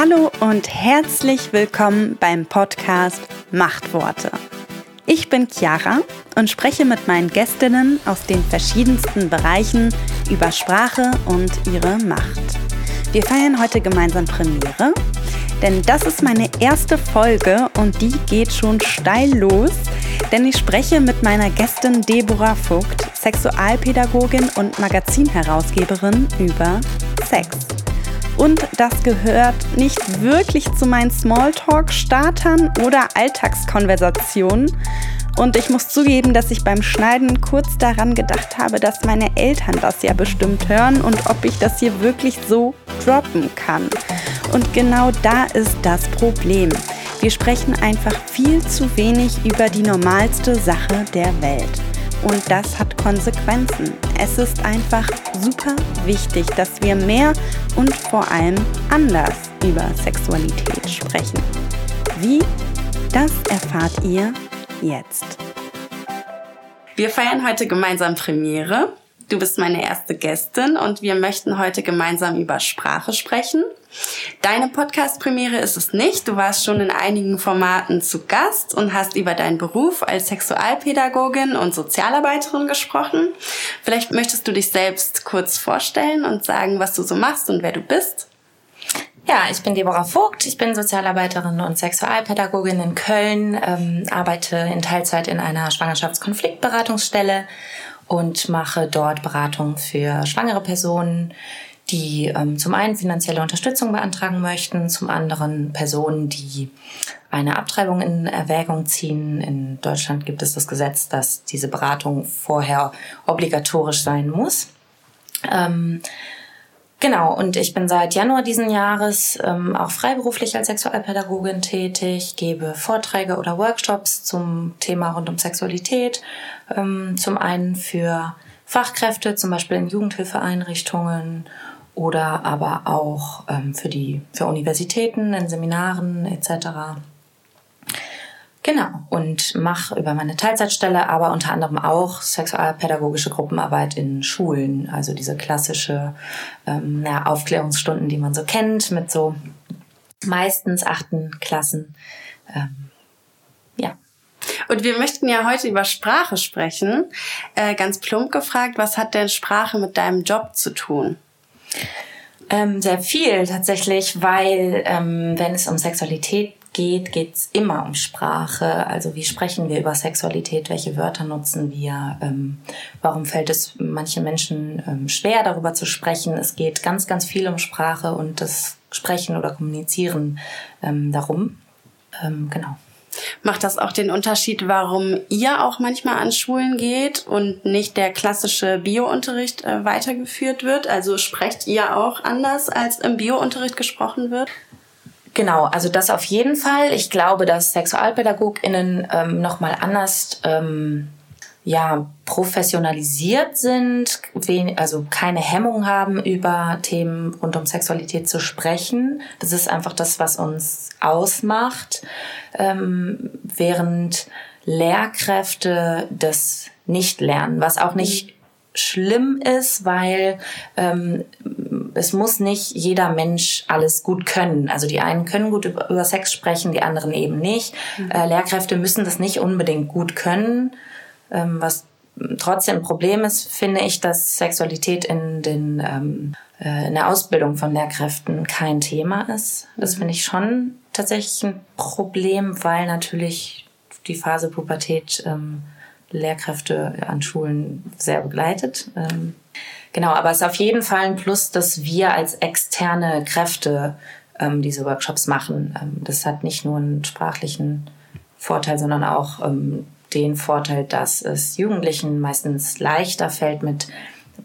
Hallo und herzlich willkommen beim Podcast Machtworte. Ich bin Chiara und spreche mit meinen Gästinnen aus den verschiedensten Bereichen über Sprache und ihre Macht. Wir feiern heute gemeinsam Premiere, denn das ist meine erste Folge und die geht schon steil los, denn ich spreche mit meiner Gästin Deborah Vogt, Sexualpädagogin und Magazinherausgeberin über Sex. Und das gehört nicht wirklich zu meinen Smalltalk-Startern oder Alltagskonversationen. Und ich muss zugeben, dass ich beim Schneiden kurz daran gedacht habe, dass meine Eltern das ja bestimmt hören und ob ich das hier wirklich so droppen kann. Und genau da ist das Problem. Wir sprechen einfach viel zu wenig über die normalste Sache der Welt. Und das hat Konsequenzen. Es ist einfach super wichtig, dass wir mehr und vor allem anders über Sexualität sprechen. Wie? Das erfahrt ihr jetzt. Wir feiern heute gemeinsam Premiere. Du bist meine erste Gästin und wir möchten heute gemeinsam über Sprache sprechen. Deine Podcast-Premiere ist es nicht. Du warst schon in einigen Formaten zu Gast und hast über deinen Beruf als Sexualpädagogin und Sozialarbeiterin gesprochen. Vielleicht möchtest du dich selbst kurz vorstellen und sagen, was du so machst und wer du bist. Ja, ich bin Deborah Vogt, ich bin Sozialarbeiterin und Sexualpädagogin in Köln, ähm, arbeite in Teilzeit in einer Schwangerschaftskonfliktberatungsstelle und mache dort Beratung für schwangere Personen, die ähm, zum einen finanzielle Unterstützung beantragen möchten, zum anderen Personen, die eine Abtreibung in Erwägung ziehen. In Deutschland gibt es das Gesetz, dass diese Beratung vorher obligatorisch sein muss. Ähm, Genau, und ich bin seit Januar diesen Jahres ähm, auch freiberuflich als Sexualpädagogin tätig, gebe Vorträge oder Workshops zum Thema rund um Sexualität, zum einen für Fachkräfte, zum Beispiel in Jugendhilfeeinrichtungen oder aber auch ähm, für die für Universitäten, in Seminaren etc. Genau, und mache über meine Teilzeitstelle aber unter anderem auch sexualpädagogische Gruppenarbeit in Schulen, also diese klassische ähm, ja, Aufklärungsstunden, die man so kennt, mit so meistens achten Klassen. Ähm. Und wir möchten ja heute über Sprache sprechen. Äh, ganz plump gefragt, was hat denn Sprache mit deinem Job zu tun? Ähm, sehr viel tatsächlich, weil ähm, wenn es um Sexualität geht, geht es immer um Sprache. Also wie sprechen wir über Sexualität, welche Wörter nutzen wir, ähm, warum fällt es manchen Menschen ähm, schwer, darüber zu sprechen. Es geht ganz, ganz viel um Sprache und das Sprechen oder Kommunizieren ähm, darum. Ähm, genau. Macht das auch den Unterschied, warum ihr auch manchmal an Schulen geht und nicht der klassische Biounterricht äh, weitergeführt wird? Also sprecht ihr auch anders, als im Biounterricht gesprochen wird? Genau, also das auf jeden Fall. Ich glaube, dass SexualpädagogInnen ähm, nochmal anders ähm, ja, professionalisiert sind, also keine Hemmung haben, über Themen rund um Sexualität zu sprechen. Das ist einfach das, was uns ausmacht, ähm, während Lehrkräfte das nicht lernen, was auch nicht schlimm ist, weil ähm, es muss nicht jeder Mensch alles gut können. Also die einen können gut über, über Sex sprechen, die anderen eben nicht. Mhm. Äh, Lehrkräfte müssen das nicht unbedingt gut können. Ähm, was trotzdem ein Problem ist, finde ich, dass Sexualität in, den, ähm, äh, in der Ausbildung von Lehrkräften kein Thema ist. Das mhm. finde ich schon tatsächlich ein Problem, weil natürlich die Phase Pubertät ähm, Lehrkräfte an Schulen sehr begleitet. Ähm, genau, aber es ist auf jeden Fall ein Plus, dass wir als externe Kräfte ähm, diese Workshops machen. Ähm, das hat nicht nur einen sprachlichen Vorteil, sondern auch ähm, den Vorteil, dass es Jugendlichen meistens leichter fällt, mit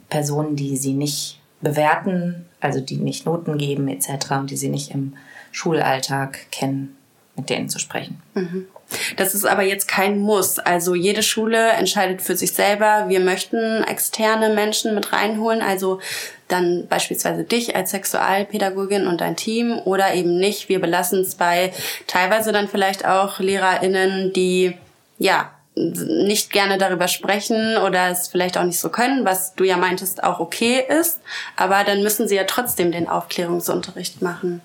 Personen, die sie nicht bewerten, also die nicht Noten geben etc. und die sie nicht im Schulalltag kennen, mit denen zu sprechen. Mhm. Das ist aber jetzt kein Muss. Also jede Schule entscheidet für sich selber, wir möchten externe Menschen mit reinholen, also dann beispielsweise dich als Sexualpädagogin und dein Team oder eben nicht. Wir belassen es bei teilweise dann vielleicht auch LehrerInnen, die ja nicht gerne darüber sprechen oder es vielleicht auch nicht so können, was du ja meintest auch okay ist, aber dann müssen sie ja trotzdem den Aufklärungsunterricht machen.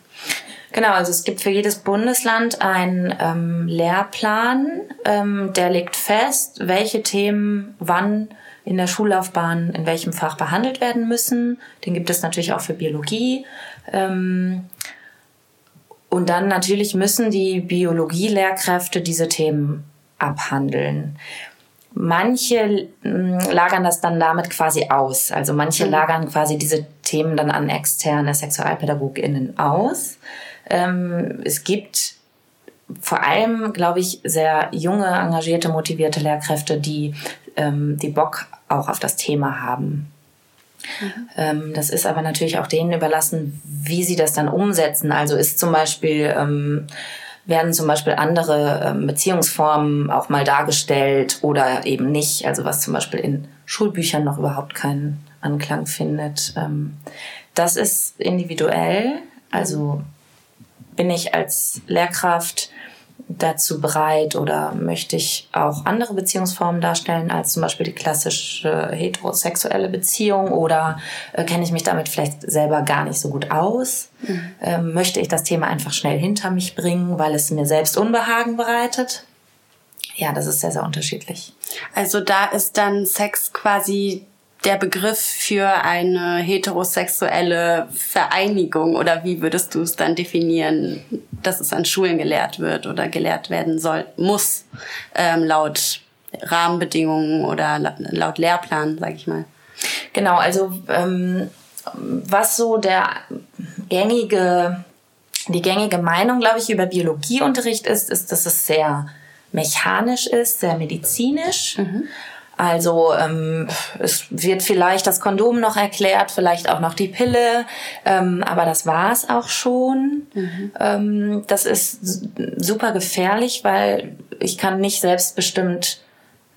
Genau, also es gibt für jedes Bundesland einen ähm, Lehrplan, ähm, der legt fest, welche Themen wann in der Schullaufbahn in welchem Fach behandelt werden müssen. Den gibt es natürlich auch für Biologie. Ähm, und dann natürlich müssen die Biologielehrkräfte diese Themen abhandeln. Manche hm, lagern das dann damit quasi aus. Also manche mhm. lagern quasi diese Themen dann an externe SexualpädagogInnen aus. Ähm, es gibt vor allem, glaube ich, sehr junge, engagierte, motivierte Lehrkräfte, die, ähm, die Bock auch auf das Thema haben. Mhm. Ähm, das ist aber natürlich auch denen überlassen, wie sie das dann umsetzen. Also ist zum Beispiel, werden zum Beispiel andere ähm, Beziehungsformen auch mal dargestellt oder eben nicht. Also was zum Beispiel in Schulbüchern noch überhaupt keinen Anklang findet. Ähm, das ist individuell. Also bin ich als Lehrkraft dazu bereit oder möchte ich auch andere Beziehungsformen darstellen als zum Beispiel die klassische heterosexuelle Beziehung oder äh, kenne ich mich damit vielleicht selber gar nicht so gut aus? Mhm. Ähm, möchte ich das Thema einfach schnell hinter mich bringen, weil es mir selbst Unbehagen bereitet? Ja, das ist sehr, sehr unterschiedlich. Also da ist dann Sex quasi der Begriff für eine heterosexuelle Vereinigung oder wie würdest du es dann definieren, dass es an Schulen gelehrt wird oder gelehrt werden soll, muss, ähm, laut Rahmenbedingungen oder laut Lehrplan, sag ich mal? Genau, also ähm, was so der gängige, die gängige Meinung, glaube ich, über Biologieunterricht ist, ist, dass es sehr mechanisch ist, sehr medizinisch. Mhm. Also ähm, es wird vielleicht das Kondom noch erklärt, vielleicht auch noch die Pille, ähm, aber das war's auch schon. Mhm. Ähm, das ist super gefährlich, weil ich kann nicht selbstbestimmt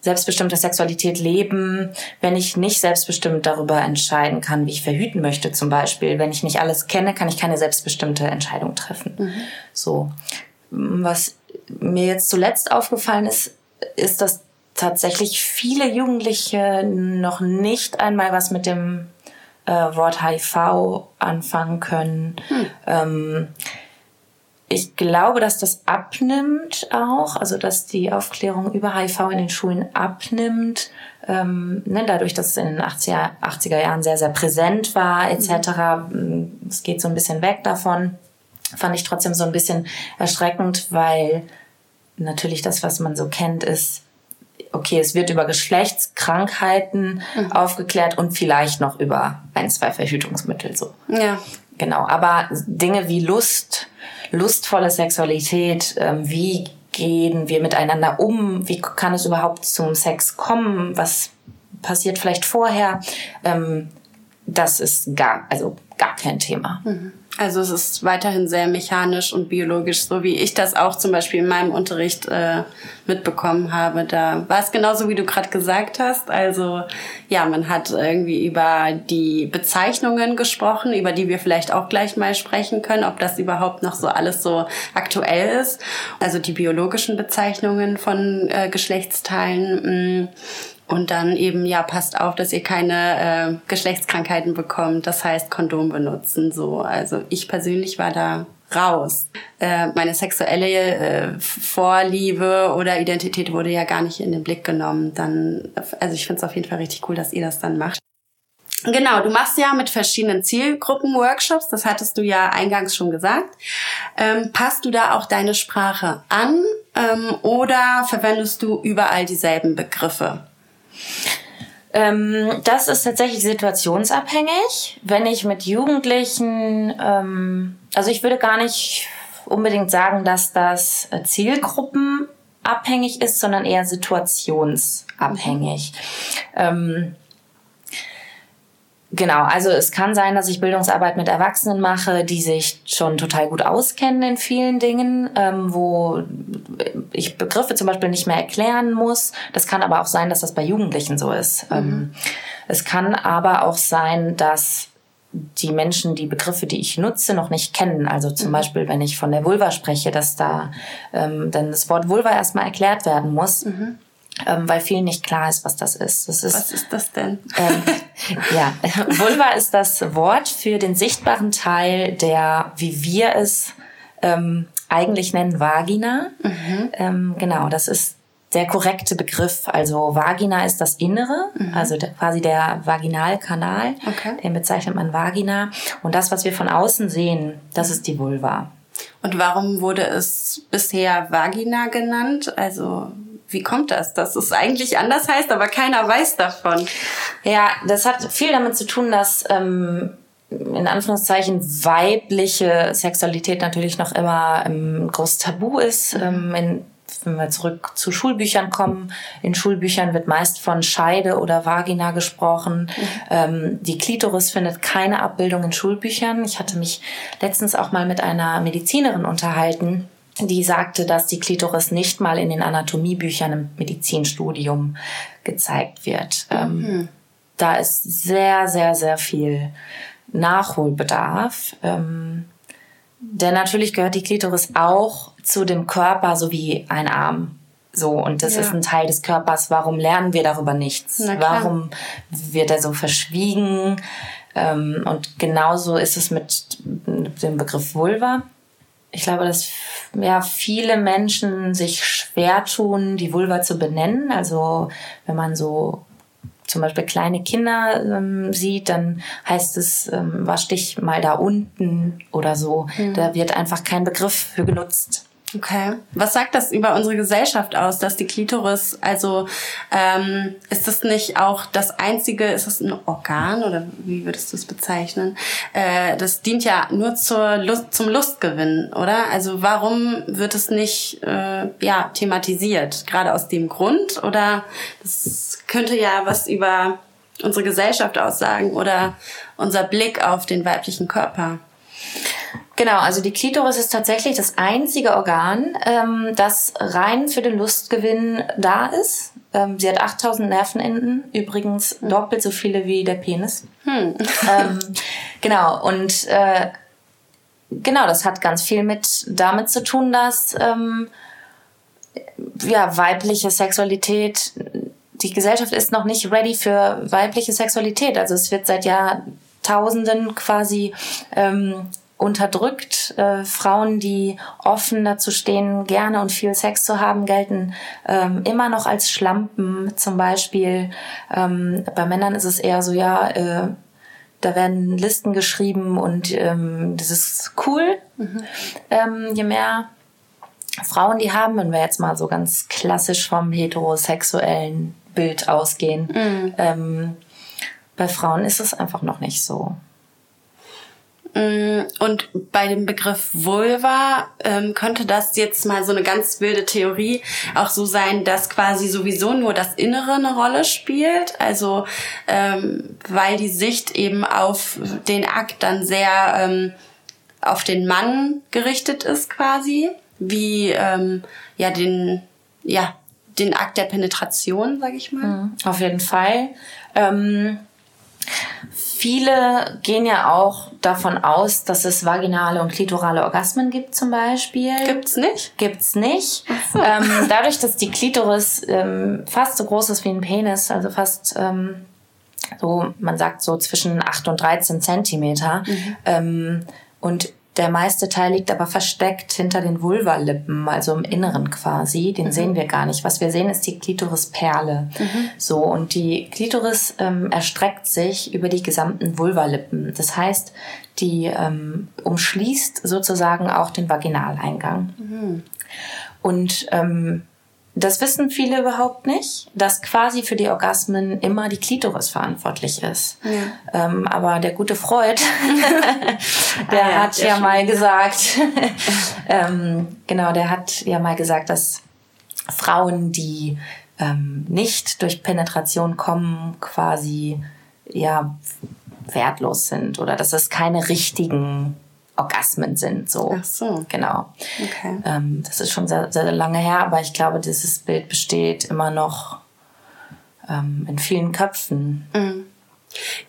selbstbestimmte Sexualität leben, wenn ich nicht selbstbestimmt darüber entscheiden kann, wie ich verhüten möchte zum Beispiel. Wenn ich nicht alles kenne, kann ich keine selbstbestimmte Entscheidung treffen. Mhm. So. Was mir jetzt zuletzt aufgefallen ist, ist, dass tatsächlich viele Jugendliche noch nicht einmal was mit dem äh, Wort HIV anfangen können. Hm. Ähm, ich glaube, dass das abnimmt auch, also dass die Aufklärung über HIV in den Schulen abnimmt, ähm, ne, dadurch, dass es in den 80er, 80er Jahren sehr, sehr präsent war, etc. Mhm. Es geht so ein bisschen weg davon. Fand ich trotzdem so ein bisschen erschreckend, weil natürlich das, was man so kennt, ist okay, es wird über Geschlechtskrankheiten mhm. aufgeklärt und vielleicht noch über ein, zwei Verhütungsmittel so. Ja. Genau. Aber Dinge wie Lust, lustvolle Sexualität, ähm, wie gehen wir miteinander um, wie kann es überhaupt zum Sex kommen, was passiert vielleicht vorher, ähm, das ist gar, also gar kein Thema. Mhm. Also es ist weiterhin sehr mechanisch und biologisch, so wie ich das auch zum Beispiel in meinem Unterricht äh, mitbekommen habe. Da war es genauso, wie du gerade gesagt hast. Also ja, man hat irgendwie über die Bezeichnungen gesprochen, über die wir vielleicht auch gleich mal sprechen können, ob das überhaupt noch so alles so aktuell ist. Also die biologischen Bezeichnungen von äh, Geschlechtsteilen. Mh, mm, und dann eben, ja, passt auf, dass ihr keine äh, Geschlechtskrankheiten bekommt. Das heißt, Kondom benutzen. So, also ich persönlich war da raus. Äh, meine sexuelle äh, Vorliebe oder Identität wurde ja gar nicht in den Blick genommen. Dann, also ich finde es auf jeden Fall richtig cool, dass ihr das dann macht. Genau, du machst ja mit verschiedenen Zielgruppen Workshops, das hattest du ja eingangs schon gesagt. Ähm, passt du da auch deine Sprache an ähm, oder verwendest du überall dieselben Begriffe? Ähm, das ist tatsächlich situationsabhängig. Wenn ich mit Jugendlichen, ähm, also ich würde gar nicht unbedingt sagen, dass das zielgruppenabhängig ist, sondern eher situationsabhängig. Ähm, Genau, also es kann sein, dass ich Bildungsarbeit mit Erwachsenen mache, die sich schon total gut auskennen in vielen Dingen, ähm, wo ich Begriffe zum Beispiel nicht mehr erklären muss. Das kann aber auch sein, dass das bei Jugendlichen so ist. Mhm. Ähm, es kann aber auch sein, dass die Menschen die Begriffe, die ich nutze, noch nicht kennen. Also zum mhm. Beispiel, wenn ich von der Vulva spreche, dass da ähm, dann das Wort Vulva erstmal erklärt werden muss. Mhm ähm, weil vielen nicht klar ist, was das ist. Das ist was ist das denn? Ähm, ja, Vulva ist das Wort für den sichtbaren Teil, der, wie wir es ähm, eigentlich nennen Vagina. Mhm. Ähm, genau, das ist der korrekte Begriff. Also Vagina ist das Innere, mhm. also der, quasi der Vaginalkanal, okay. den bezeichnet man Vagina. Und das, was wir von außen sehen, das ist die Vulva. Und warum wurde es bisher Vagina genannt? Also wie kommt das, dass es eigentlich anders heißt, aber keiner weiß davon? Ja, das hat viel damit zu tun, dass ähm, in Anführungszeichen weibliche Sexualität natürlich noch immer ein großes Tabu ist. Ähm, in wenn wir zurück zu Schulbüchern kommen, in Schulbüchern wird meist von Scheide oder Vagina gesprochen. Mhm. Ähm, die Klitoris findet keine Abbildung in Schulbüchern. Ich hatte mich letztens auch mal mit einer Medizinerin unterhalten, die sagte, dass die Klitoris nicht mal in den Anatomiebüchern im Medizinstudium gezeigt wird. Ähm, mhm. Da ist sehr, sehr, sehr viel Nachholbedarf. Ähm, denn natürlich gehört die Klitoris auch zu dem Körper so wie ein Arm. So, und das ja. ist ein Teil des Körpers. Warum lernen wir darüber nichts? Warum wird er so verschwiegen? Ähm, und genauso ist es mit dem Begriff Vulva. Ich glaube, dass ja, viele Menschen sich schwer tun, die Vulva zu benennen. Also wenn man so zum Beispiel kleine Kinder ähm, sieht, dann heißt es, ähm, wasch dich mal da unten oder so. Mhm. Da wird einfach kein Begriff für genutzt. Okay. Was sagt das über unsere Gesellschaft aus, dass die Klitoris, also ähm, ist das nicht auch das einzige, ist das ein Organ oder wie würdest du es bezeichnen? Äh, das dient ja nur zur Lust, zum Lustgewinn, oder? Also warum wird es nicht äh, ja, thematisiert? Gerade aus dem Grund? Oder das könnte ja was über unsere Gesellschaft aussagen oder unser Blick auf den weiblichen Körper. Genau, also die Klitoris ist tatsächlich das einzige Organ, ähm, das rein für den Lustgewinn da ist. Ähm, sie hat 8000 Nervenenden, übrigens hm. doppelt so viele wie der Penis. Hm. ähm, genau, und äh, genau, das hat ganz viel mit damit zu tun, dass ähm, ja, weibliche Sexualität, die Gesellschaft ist noch nicht ready für weibliche Sexualität. Also es wird seit Jahrtausenden quasi ähm, unterdrückt. Äh, Frauen, die offen dazu stehen, gerne und viel Sex zu haben, gelten ähm, immer noch als Schlampen zum Beispiel. Ähm, bei Männern ist es eher so, ja, äh, da werden Listen geschrieben und ähm, das ist cool. Mhm. Ähm, je mehr Frauen die haben, wenn wir jetzt mal so ganz klassisch vom heterosexuellen Bild ausgehen, mhm. ähm, bei Frauen ist es einfach noch nicht so. Mm, und bei dem Begriff Vulva ähm, könnte das jetzt mal so eine ganz wilde Theorie auch so sein, dass quasi sowieso nur das Innere eine Rolle spielt. Also ähm, weil die Sicht eben auf den Akt dann sehr ähm, auf den Mann gerichtet ist quasi, wie ähm, ja den ja den Akt der Penetration, sag ich mal. Mhm, auf jeden Fall. Viele gehen ja auch davon aus, dass es vaginale und klitorale Orgasmen gibt zum Beispiel. Gibt's nicht? Gibt's nicht. So. Ähm, dadurch, dass die Klitoris ähm, fast so groß ist wie ein Penis, also fast ähm, so, man sagt so zwischen 8 und 13 Zentimeter. Mhm. Ähm, und der meiste Teil liegt aber versteckt hinter den Vulvalippen, also im Inneren quasi. Den mhm. sehen wir gar nicht. Was wir sehen, ist die Klitorisperle. Mhm. So, und die Klitoris ähm, erstreckt sich über die gesamten Vulvalippen. Das heißt, die ähm, umschließt sozusagen auch den Vaginaleingang. Mhm. Und ähm, das wissen viele überhaupt nicht, dass quasi für die Orgasmen immer die Klitoris verantwortlich ist. Ja. Ähm, aber der gute Freud, der ah, ja, hat ja mal gesagt, ähm, genau, der hat ja mal gesagt, dass Frauen, die ähm, nicht durch Penetration kommen, quasi ja wertlos sind oder dass es keine richtigen Orgasmen sind. So. Ach so. Genau. Okay. Ähm, das ist schon sehr, sehr lange her, aber ich glaube, dieses Bild besteht immer noch ähm, in vielen Köpfen. Mhm.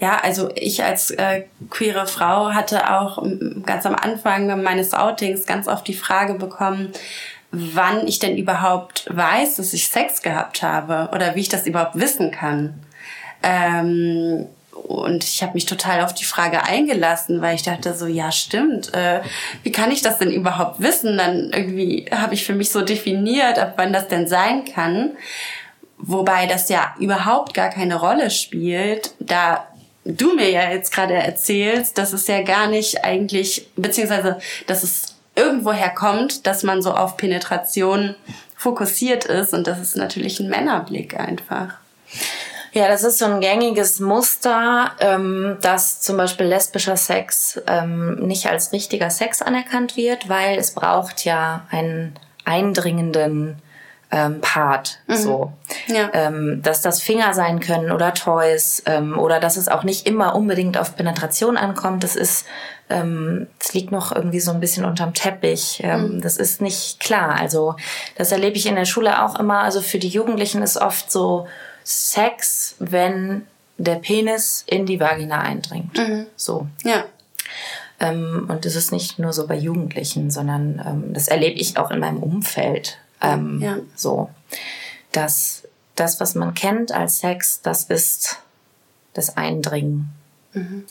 Ja, also ich als äh, queere Frau hatte auch ganz am Anfang meines Outings ganz oft die Frage bekommen, wann ich denn überhaupt weiß, dass ich Sex gehabt habe oder wie ich das überhaupt wissen kann. Ähm, und ich habe mich total auf die Frage eingelassen, weil ich dachte so, ja stimmt, äh, wie kann ich das denn überhaupt wissen? Dann irgendwie habe ich für mich so definiert, ab wann das denn sein kann. Wobei das ja überhaupt gar keine Rolle spielt, da du mir ja jetzt gerade erzählst, dass es ja gar nicht eigentlich, beziehungsweise dass es irgendwoher kommt, dass man so auf Penetration fokussiert ist und das ist natürlich ein Männerblick einfach. Ja, das ist so ein gängiges Muster, ähm, dass zum Beispiel lesbischer Sex ähm, nicht als richtiger Sex anerkannt wird, weil es braucht ja einen eindringenden ähm, Part. Mhm. So. Ja. Ähm, dass das Finger sein können oder Toys ähm, oder dass es auch nicht immer unbedingt auf Penetration ankommt. Das ist, ähm, das liegt noch irgendwie so ein bisschen unterm Teppich. Ähm, mhm. Das ist nicht klar. Also das erlebe ich in der Schule auch immer. Also für die Jugendlichen ist oft so, Sex, wenn der Penis in die Vagina eindringt. Mhm. So. Ja. Ähm, und das ist nicht nur so bei Jugendlichen, sondern ähm, das erlebe ich auch in meinem Umfeld. Ähm, ja. So. Dass das, was man kennt als Sex, das ist das Eindringen. Mhm.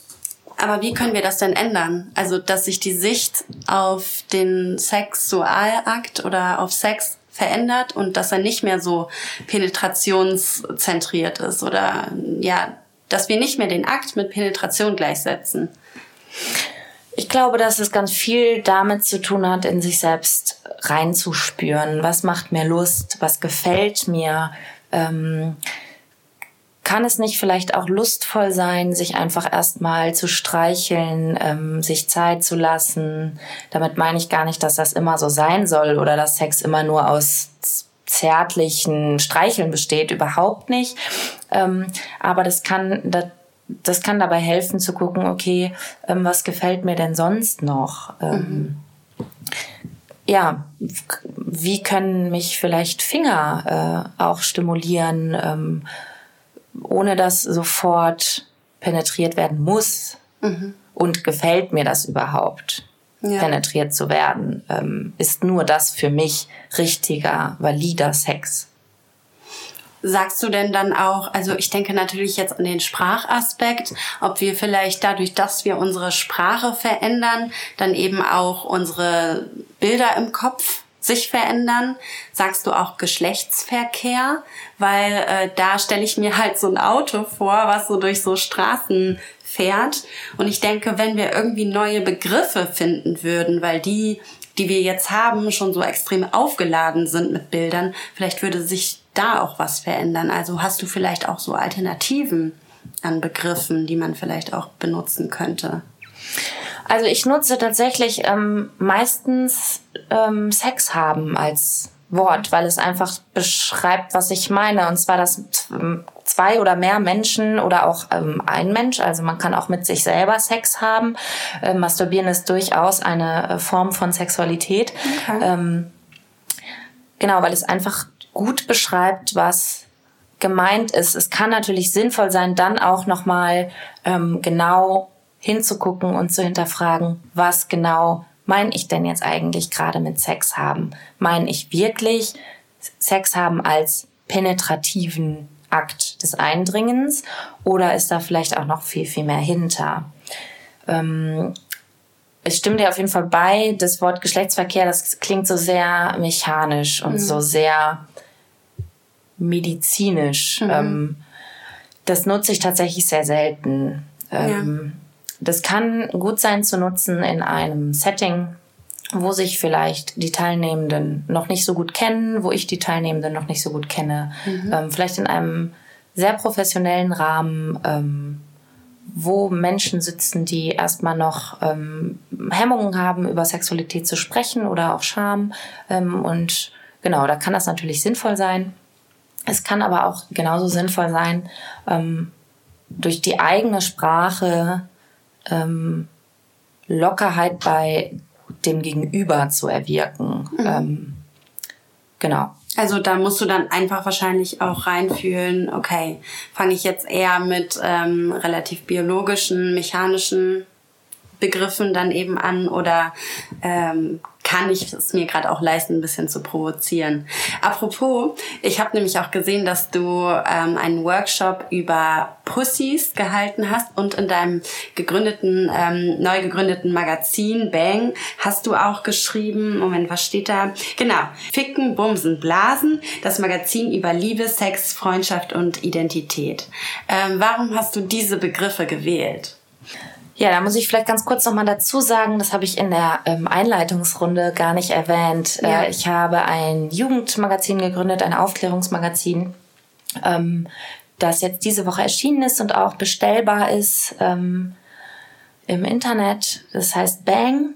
Aber wie können wir das denn ändern? Also, dass sich die Sicht auf den Sexualakt oder auf Sex verändert und dass er nicht mehr so penetrationszentriert ist oder ja, dass wir nicht mehr den Akt mit Penetration gleichsetzen. Ich glaube, dass es ganz viel damit zu tun hat, in sich selbst reinzuspüren. Was macht mir Lust? Was gefällt mir? Ähm, kann es nicht vielleicht auch lustvoll sein, sich einfach erstmal zu streicheln, ähm, sich Zeit zu lassen? Damit meine ich gar nicht, dass das immer so sein soll oder dass Sex immer nur aus zärtlichen Streicheln besteht, überhaupt nicht. Ähm, aber das kann, das, das kann dabei helfen zu gucken, okay, ähm, was gefällt mir denn sonst noch? Ähm, mhm. Ja, wie können mich vielleicht Finger äh, auch stimulieren? Ohne dass sofort penetriert werden muss. Mhm. Und gefällt mir das überhaupt, ja. penetriert zu werden? Ähm, ist nur das für mich richtiger, valider Sex? Sagst du denn dann auch, also ich denke natürlich jetzt an den Sprachaspekt, ob wir vielleicht dadurch, dass wir unsere Sprache verändern, dann eben auch unsere Bilder im Kopf sich verändern? Sagst du auch Geschlechtsverkehr? Weil äh, da stelle ich mir halt so ein Auto vor, was so durch so Straßen fährt. Und ich denke, wenn wir irgendwie neue Begriffe finden würden, weil die, die wir jetzt haben, schon so extrem aufgeladen sind mit Bildern, vielleicht würde sich da auch was verändern. Also hast du vielleicht auch so Alternativen an Begriffen, die man vielleicht auch benutzen könnte? Also ich nutze tatsächlich ähm, meistens ähm, Sex haben als Wort, weil es einfach beschreibt, was ich meine. Und zwar, dass ähm, zwei oder mehr Menschen oder auch ähm, ein Mensch, also man kann auch mit sich selber Sex haben. Ähm, Masturbieren ist durchaus eine äh, Form von Sexualität. Okay. Ähm, genau, weil es einfach gut beschreibt, was gemeint ist. Es kann natürlich sinnvoll sein, dann auch nochmal ähm, genau hinzugucken und zu hinterfragen, was genau meine ich denn jetzt eigentlich gerade mit Sex haben? Meine ich wirklich Sex haben als penetrativen Akt des Eindringens oder ist da vielleicht auch noch viel, viel mehr hinter? Ähm, ich stimme dir auf jeden Fall bei, das Wort Geschlechtsverkehr, das klingt so sehr mechanisch und mhm. so sehr medizinisch. Mhm. Ähm, das nutze ich tatsächlich sehr selten. Ähm, das kann gut sein zu nutzen in einem Setting, wo sich vielleicht die Teilnehmenden noch nicht so gut kennen, wo ich die Teilnehmenden noch nicht so gut kenne. Mhm. Ähm, vielleicht in einem sehr professionellen Rahmen, ähm, wo Menschen sitzen, die erstmal noch ähm, Hemmungen haben, über Sexualität zu sprechen oder auch Scham. Ähm, und genau, da kann das natürlich sinnvoll sein. Es kann aber auch genauso sinnvoll sein, ähm, durch die eigene Sprache ähm, Lockerheit bei dem Gegenüber zu erwirken. Mhm. Ähm, genau. Also da musst du dann einfach wahrscheinlich auch reinfühlen, okay, fange ich jetzt eher mit ähm, relativ biologischen, mechanischen Begriffen dann eben an oder ähm, kann ich es mir gerade auch leisten, ein bisschen zu provozieren. Apropos, ich habe nämlich auch gesehen, dass du ähm, einen Workshop über Pussys gehalten hast und in deinem gegründeten, ähm, neu gegründeten Magazin Bang hast du auch geschrieben, Moment, was steht da? Genau, Ficken, Bumsen, Blasen, das Magazin über Liebe, Sex, Freundschaft und Identität. Ähm, warum hast du diese Begriffe gewählt? Ja, da muss ich vielleicht ganz kurz nochmal dazu sagen, das habe ich in der ähm, Einleitungsrunde gar nicht erwähnt. Ja. Äh, ich habe ein Jugendmagazin gegründet, ein Aufklärungsmagazin, ähm, das jetzt diese Woche erschienen ist und auch bestellbar ist ähm, im Internet. Das heißt Bang.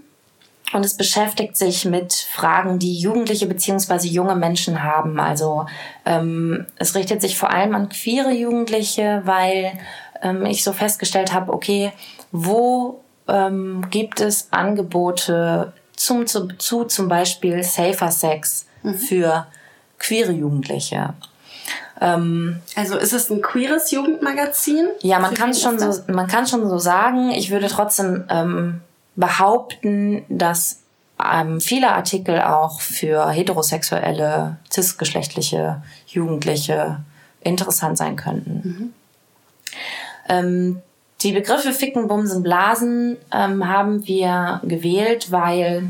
Und es beschäftigt sich mit Fragen, die Jugendliche beziehungsweise junge Menschen haben. Also ähm, es richtet sich vor allem an queere Jugendliche, weil ähm, ich so festgestellt habe, okay, wo ähm, gibt es Angebote zum, zu, zu zum Beispiel Safer Sex mhm. für queere Jugendliche? Ähm, also ist es ein queeres Jugendmagazin? Ja, man kann schon so, man kann schon so sagen. Ich würde trotzdem ähm, behaupten, dass ähm, viele Artikel auch für heterosexuelle, cisgeschlechtliche Jugendliche interessant sein könnten. Mhm. Ähm, die Begriffe Ficken, Bumsen, Blasen ähm, haben wir gewählt, weil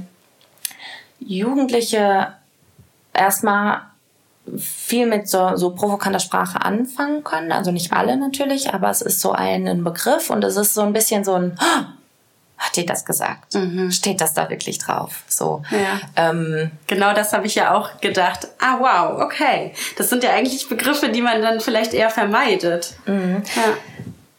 Jugendliche erstmal viel mit so, so provokanter Sprache anfangen können. Also nicht alle natürlich, aber es ist so ein Begriff und es ist so ein bisschen so ein, oh, hat dir das gesagt? Mhm. Steht das da wirklich drauf? So. Ja. Ähm, genau das habe ich ja auch gedacht. Ah, wow, okay. Das sind ja eigentlich Begriffe, die man dann vielleicht eher vermeidet. Mhm. Ja.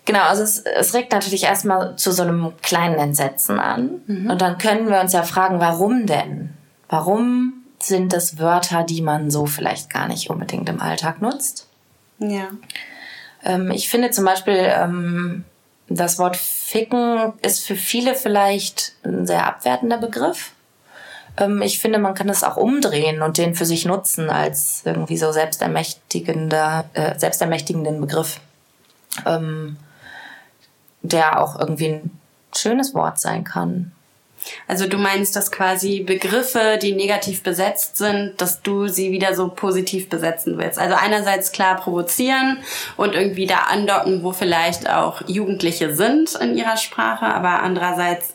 Genau, also es, es regt natürlich erstmal zu so einem kleinen Entsetzen an. Mhm. Und dann können wir uns ja fragen, warum denn? Warum sind es Wörter, die man so vielleicht gar nicht unbedingt im Alltag nutzt? Ja. Ähm, ich finde zum Beispiel, ähm, das Wort Ficken ist für viele vielleicht ein sehr abwertender Begriff. Ähm, ich finde, man kann es auch umdrehen und den für sich nutzen als irgendwie so selbstermächtigender, äh, selbstermächtigenden Begriff. Ähm, der auch irgendwie ein schönes Wort sein kann. Also du meinst, dass quasi Begriffe, die negativ besetzt sind, dass du sie wieder so positiv besetzen willst. Also einerseits klar provozieren und irgendwie da andocken, wo vielleicht auch Jugendliche sind in ihrer Sprache, aber andererseits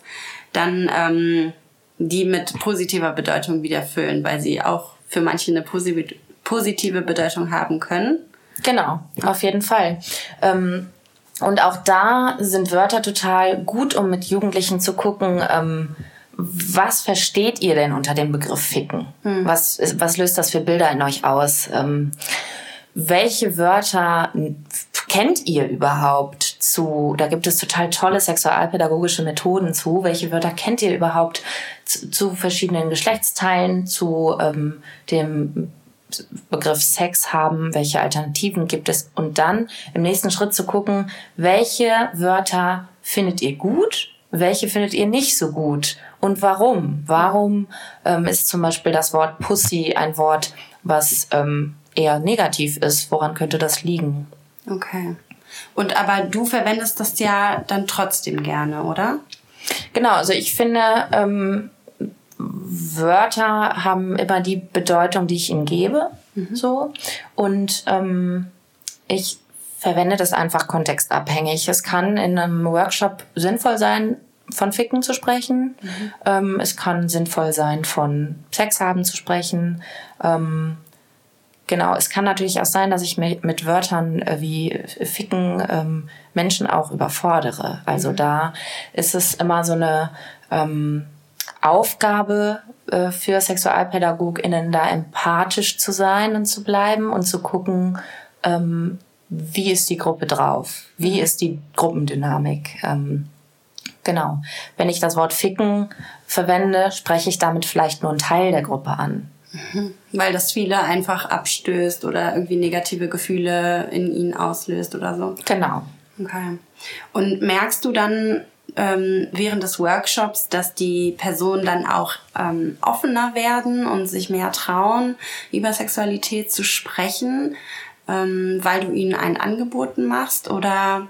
dann ähm, die mit positiver Bedeutung wieder füllen, weil sie auch für manche eine positive Bedeutung haben können. Genau, auf jeden Fall. Ähm und auch da sind Wörter total gut, um mit Jugendlichen zu gucken, ähm, was versteht ihr denn unter dem Begriff Ficken? Hm. Was, was löst das für Bilder in euch aus? Ähm, welche Wörter kennt ihr überhaupt zu, da gibt es total tolle sexualpädagogische Methoden zu, welche Wörter kennt ihr überhaupt zu, zu verschiedenen Geschlechtsteilen, zu ähm, dem Begriff Sex haben, welche Alternativen gibt es und dann im nächsten Schritt zu gucken, welche Wörter findet ihr gut, welche findet ihr nicht so gut und warum. Warum ähm, ist zum Beispiel das Wort Pussy ein Wort, was ähm, eher negativ ist? Woran könnte das liegen? Okay. Und aber du verwendest das ja dann trotzdem gerne, oder? Genau, also ich finde, ähm, Wörter haben immer die Bedeutung, die ich ihnen gebe. Mhm. So. Und ähm, ich verwende das einfach kontextabhängig. Es kann in einem Workshop sinnvoll sein, von Ficken zu sprechen. Mhm. Ähm, es kann sinnvoll sein, von Sex haben zu sprechen. Ähm, genau, es kann natürlich auch sein, dass ich mit, mit Wörtern äh, wie Ficken ähm, Menschen auch überfordere. Also mhm. da ist es immer so eine ähm, Aufgabe äh, für SexualpädagogInnen, da empathisch zu sein und zu bleiben und zu gucken, ähm, wie ist die Gruppe drauf? Wie mhm. ist die Gruppendynamik? Ähm, genau. Wenn ich das Wort ficken verwende, spreche ich damit vielleicht nur einen Teil der Gruppe an. Mhm. Weil das viele einfach abstößt oder irgendwie negative Gefühle in ihnen auslöst oder so. Genau. Okay. Und merkst du dann ähm, während des Workshops, dass die Personen dann auch ähm, offener werden und sich mehr trauen, über Sexualität zu sprechen, ähm, weil du ihnen ein Angebot machst? Oder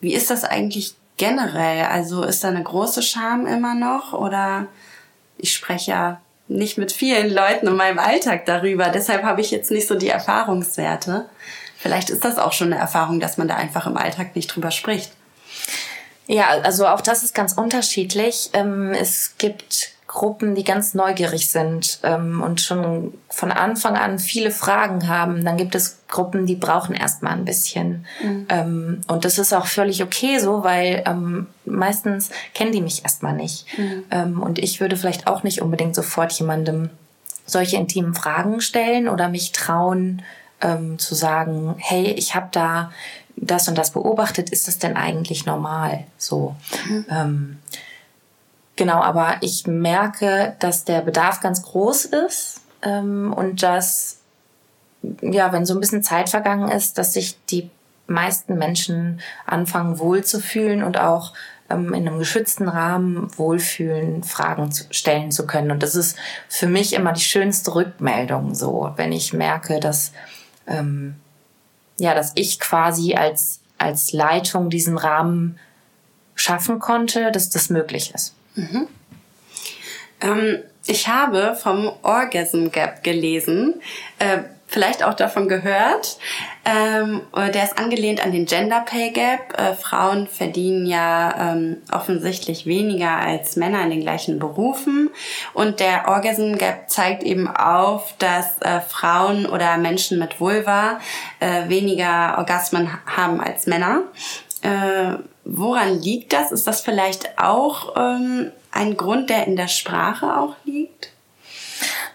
wie ist das eigentlich generell? Also ist da eine große Scham immer noch? Oder ich spreche ja nicht mit vielen Leuten in meinem Alltag darüber. Deshalb habe ich jetzt nicht so die Erfahrungswerte. Vielleicht ist das auch schon eine Erfahrung, dass man da einfach im Alltag nicht drüber spricht. Ja, also auch das ist ganz unterschiedlich. Ähm, es gibt Gruppen, die ganz neugierig sind ähm, und schon von Anfang an viele Fragen haben. Dann gibt es Gruppen, die brauchen erstmal ein bisschen. Mhm. Ähm, und das ist auch völlig okay so, weil meistens kennen die mich erstmal nicht. Mhm. Und ich würde vielleicht auch nicht unbedingt sofort jemandem solche intimen Fragen stellen oder mich trauen ähm, zu sagen, hey, ich habe da das und das beobachtet, ist das denn eigentlich normal? So. Mhm. Ähm, Genau, aber ich merke, dass der Bedarf ganz groß ist ähm, und dass, ja, wenn so ein bisschen Zeit vergangen ist, dass sich die meisten Menschen anfangen wohlzufühlen und auch ähm, in einem geschützten Rahmen wohlfühlen, Fragen zu, stellen zu können. Und das ist für mich immer die schönste Rückmeldung so, wenn ich merke, dass, ähm, ja, dass ich quasi als, als Leitung diesen Rahmen schaffen konnte, dass das möglich ist. Mhm. Ähm, ich habe vom Orgasm Gap gelesen, äh, vielleicht auch davon gehört. Ähm, der ist angelehnt an den Gender Pay Gap. Äh, Frauen verdienen ja ähm, offensichtlich weniger als Männer in den gleichen Berufen. Und der Orgasm Gap zeigt eben auf, dass äh, Frauen oder Menschen mit Vulva äh, weniger Orgasmen haben als Männer. Äh, woran liegt das? Ist das vielleicht auch ähm, ein Grund, der in der Sprache auch liegt?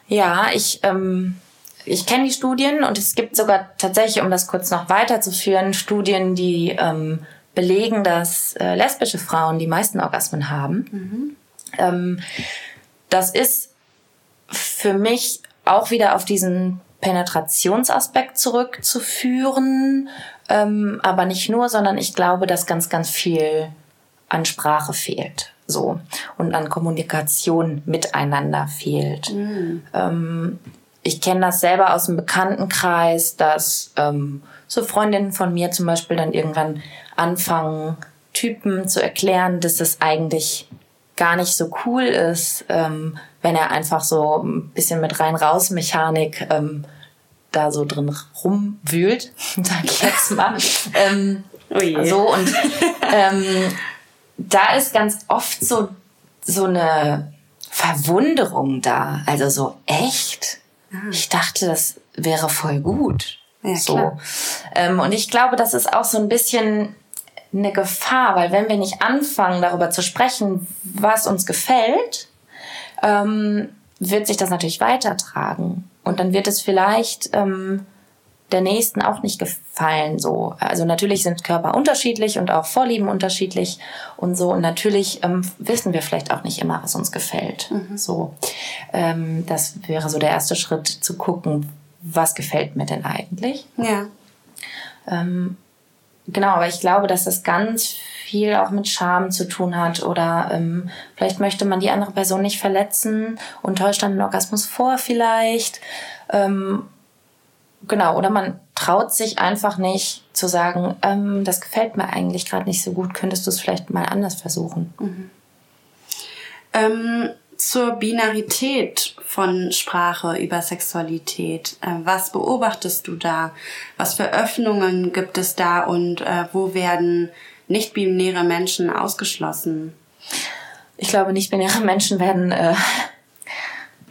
Ja, ich, ähm, ich kenne die Studien und es gibt sogar tatsächlich, um das kurz noch weiterzuführen, Studien, die ähm, belegen, dass äh, lesbische Frauen die meisten Orgasmen haben. Mhm. Ähm, das ist für mich auch wieder auf diesen Penetrationsaspekt zurückzuführen, ähm, aber nicht nur, sondern ich glaube, dass ganz, ganz viel an Sprache fehlt. So. Und an Kommunikation miteinander fehlt. Mhm. Ähm, ich kenne das selber aus dem Bekanntenkreis, dass ähm, so Freundinnen von mir zum Beispiel dann irgendwann anfangen, Typen zu erklären, dass es eigentlich gar nicht so cool ist, ähm, wenn er einfach so ein bisschen mit rein-raus-Mechanik ähm, da so drin rumwühlt, sag ich jetzt mal. ähm, oh. So und ähm, da ist ganz oft so so eine Verwunderung da, also so echt. Ah. Ich dachte, das wäre voll gut. Ja, so. Ähm, und ich glaube, das ist auch so ein bisschen eine Gefahr, weil wenn wir nicht anfangen, darüber zu sprechen, was uns gefällt, ähm, wird sich das natürlich weitertragen. Und dann wird es vielleicht ähm, der Nächsten auch nicht gefallen. So. Also natürlich sind Körper unterschiedlich und auch Vorlieben unterschiedlich und so. Und natürlich ähm, wissen wir vielleicht auch nicht immer, was uns gefällt. Mhm. So. Ähm, das wäre so der erste Schritt zu gucken, was gefällt mir denn eigentlich. Ja. Ähm, genau, aber ich glaube, dass das ganz viel auch mit Scham zu tun hat oder ähm, vielleicht möchte man die andere Person nicht verletzen und täuscht dann den Orgasmus vor vielleicht. Ähm, genau, oder man traut sich einfach nicht zu sagen, ähm, das gefällt mir eigentlich gerade nicht so gut, könntest du es vielleicht mal anders versuchen. Mhm. Ähm, zur Binarität von Sprache über Sexualität. Äh, was beobachtest du da? Was für Öffnungen gibt es da und äh, wo werden nicht-binäre Menschen ausgeschlossen? Ich glaube, nicht-binäre Menschen werden äh,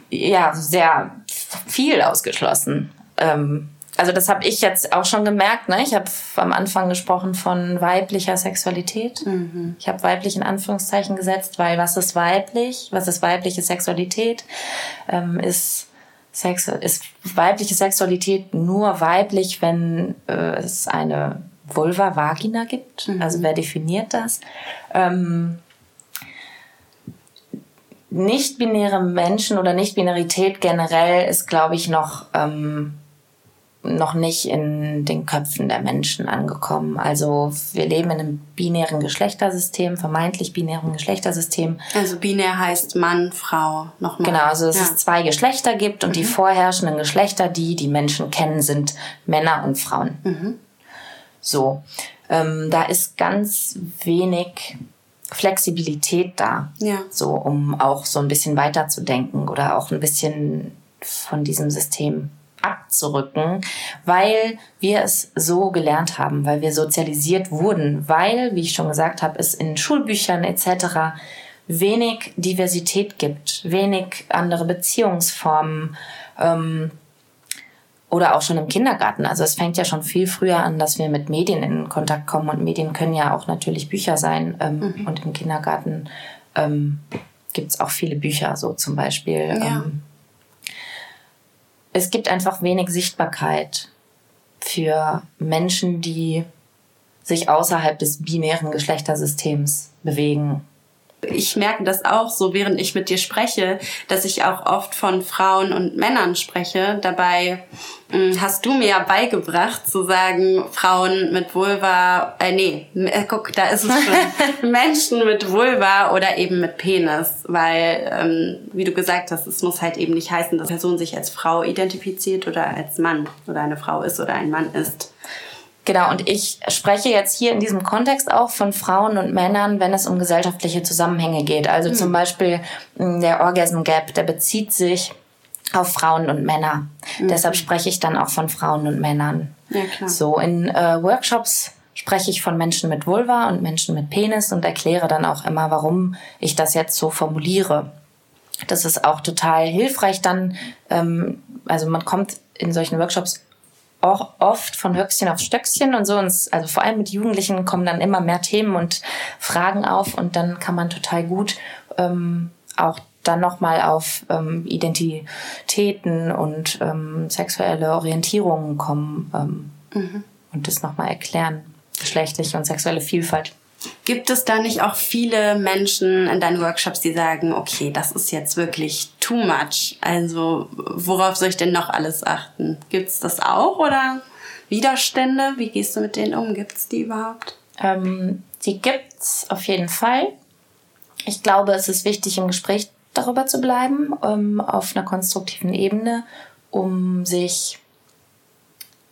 ja sehr viel ausgeschlossen. Ähm, also das habe ich jetzt auch schon gemerkt. Ne? Ich habe am Anfang gesprochen von weiblicher Sexualität. Mhm. Ich habe weiblich in Anführungszeichen gesetzt, weil was ist weiblich? Was ist weibliche Sexualität? Ähm, ist Sex ist weibliche Sexualität nur weiblich, wenn äh, es eine Vulva, Vagina gibt. Mhm. Also wer definiert das? Ähm, nicht-binäre Menschen oder Nicht-Binarität generell ist, glaube ich, noch, ähm, noch nicht in den Köpfen der Menschen angekommen. Also wir leben in einem binären Geschlechtersystem, vermeintlich binären Geschlechtersystem. Also binär heißt Mann, Frau, nochmal. Genau, also dass ja. es zwei Geschlechter gibt und mhm. die vorherrschenden Geschlechter, die die Menschen kennen, sind Männer und Frauen. Mhm. So, ähm, da ist ganz wenig Flexibilität da. Ja. So, um auch so ein bisschen weiterzudenken oder auch ein bisschen von diesem System abzurücken, weil wir es so gelernt haben, weil wir sozialisiert wurden, weil, wie ich schon gesagt habe, es in Schulbüchern etc. wenig Diversität gibt, wenig andere Beziehungsformen. Ähm, oder auch schon im Kindergarten. Also es fängt ja schon viel früher an, dass wir mit Medien in Kontakt kommen und Medien können ja auch natürlich Bücher sein. Ähm, mhm. Und im Kindergarten ähm, gibt es auch viele Bücher, so zum Beispiel. Ja. Ähm, es gibt einfach wenig Sichtbarkeit für Menschen, die sich außerhalb des binären Geschlechtersystems bewegen ich merke das auch so, während ich mit dir spreche, dass ich auch oft von Frauen und Männern spreche. Dabei mh, hm, hast du mir ja beigebracht zu sagen, Frauen mit Vulva, äh, nee, äh, guck, da ist es schon, Menschen mit Vulva oder eben mit Penis. Weil, ähm, wie du gesagt hast, es muss halt eben nicht heißen, dass eine Person sich als Frau identifiziert oder als Mann oder eine Frau ist oder ein Mann ist. Genau, und ich spreche jetzt hier in diesem Kontext auch von Frauen und Männern, wenn es um gesellschaftliche Zusammenhänge geht. Also mhm. zum Beispiel hm, der Orgasm Gap, der bezieht sich auf Frauen und Männer. Mhm. Deshalb spreche ich dann auch von Frauen und Männern. Ja, klar. So, in äh, Workshops spreche ich von Menschen mit Vulva und Menschen mit Penis und erkläre dann auch immer, warum ich das jetzt so formuliere. Das ist auch total hilfreich dann. Ähm, also man kommt in solchen Workshops auch oft von Höchstchen auf Stöckchen und so. Und also vor allem mit Jugendlichen kommen dann immer mehr Themen und Fragen auf und dann kann man total gut ähm, auch dann nochmal auf ähm, Identitäten und ähm, sexuelle Orientierungen kommen ähm, mhm. und das nochmal erklären. Geschlechtliche und sexuelle Vielfalt. Gibt es da nicht auch viele Menschen in deinen Workshops, die sagen, okay, das ist jetzt wirklich too much? Also worauf soll ich denn noch alles achten? Gibt es das auch oder Widerstände? Wie gehst du mit denen um? Gibt es die überhaupt? Ähm, die gibt es auf jeden Fall. Ich glaube, es ist wichtig, im Gespräch darüber zu bleiben, ähm, auf einer konstruktiven Ebene, um sich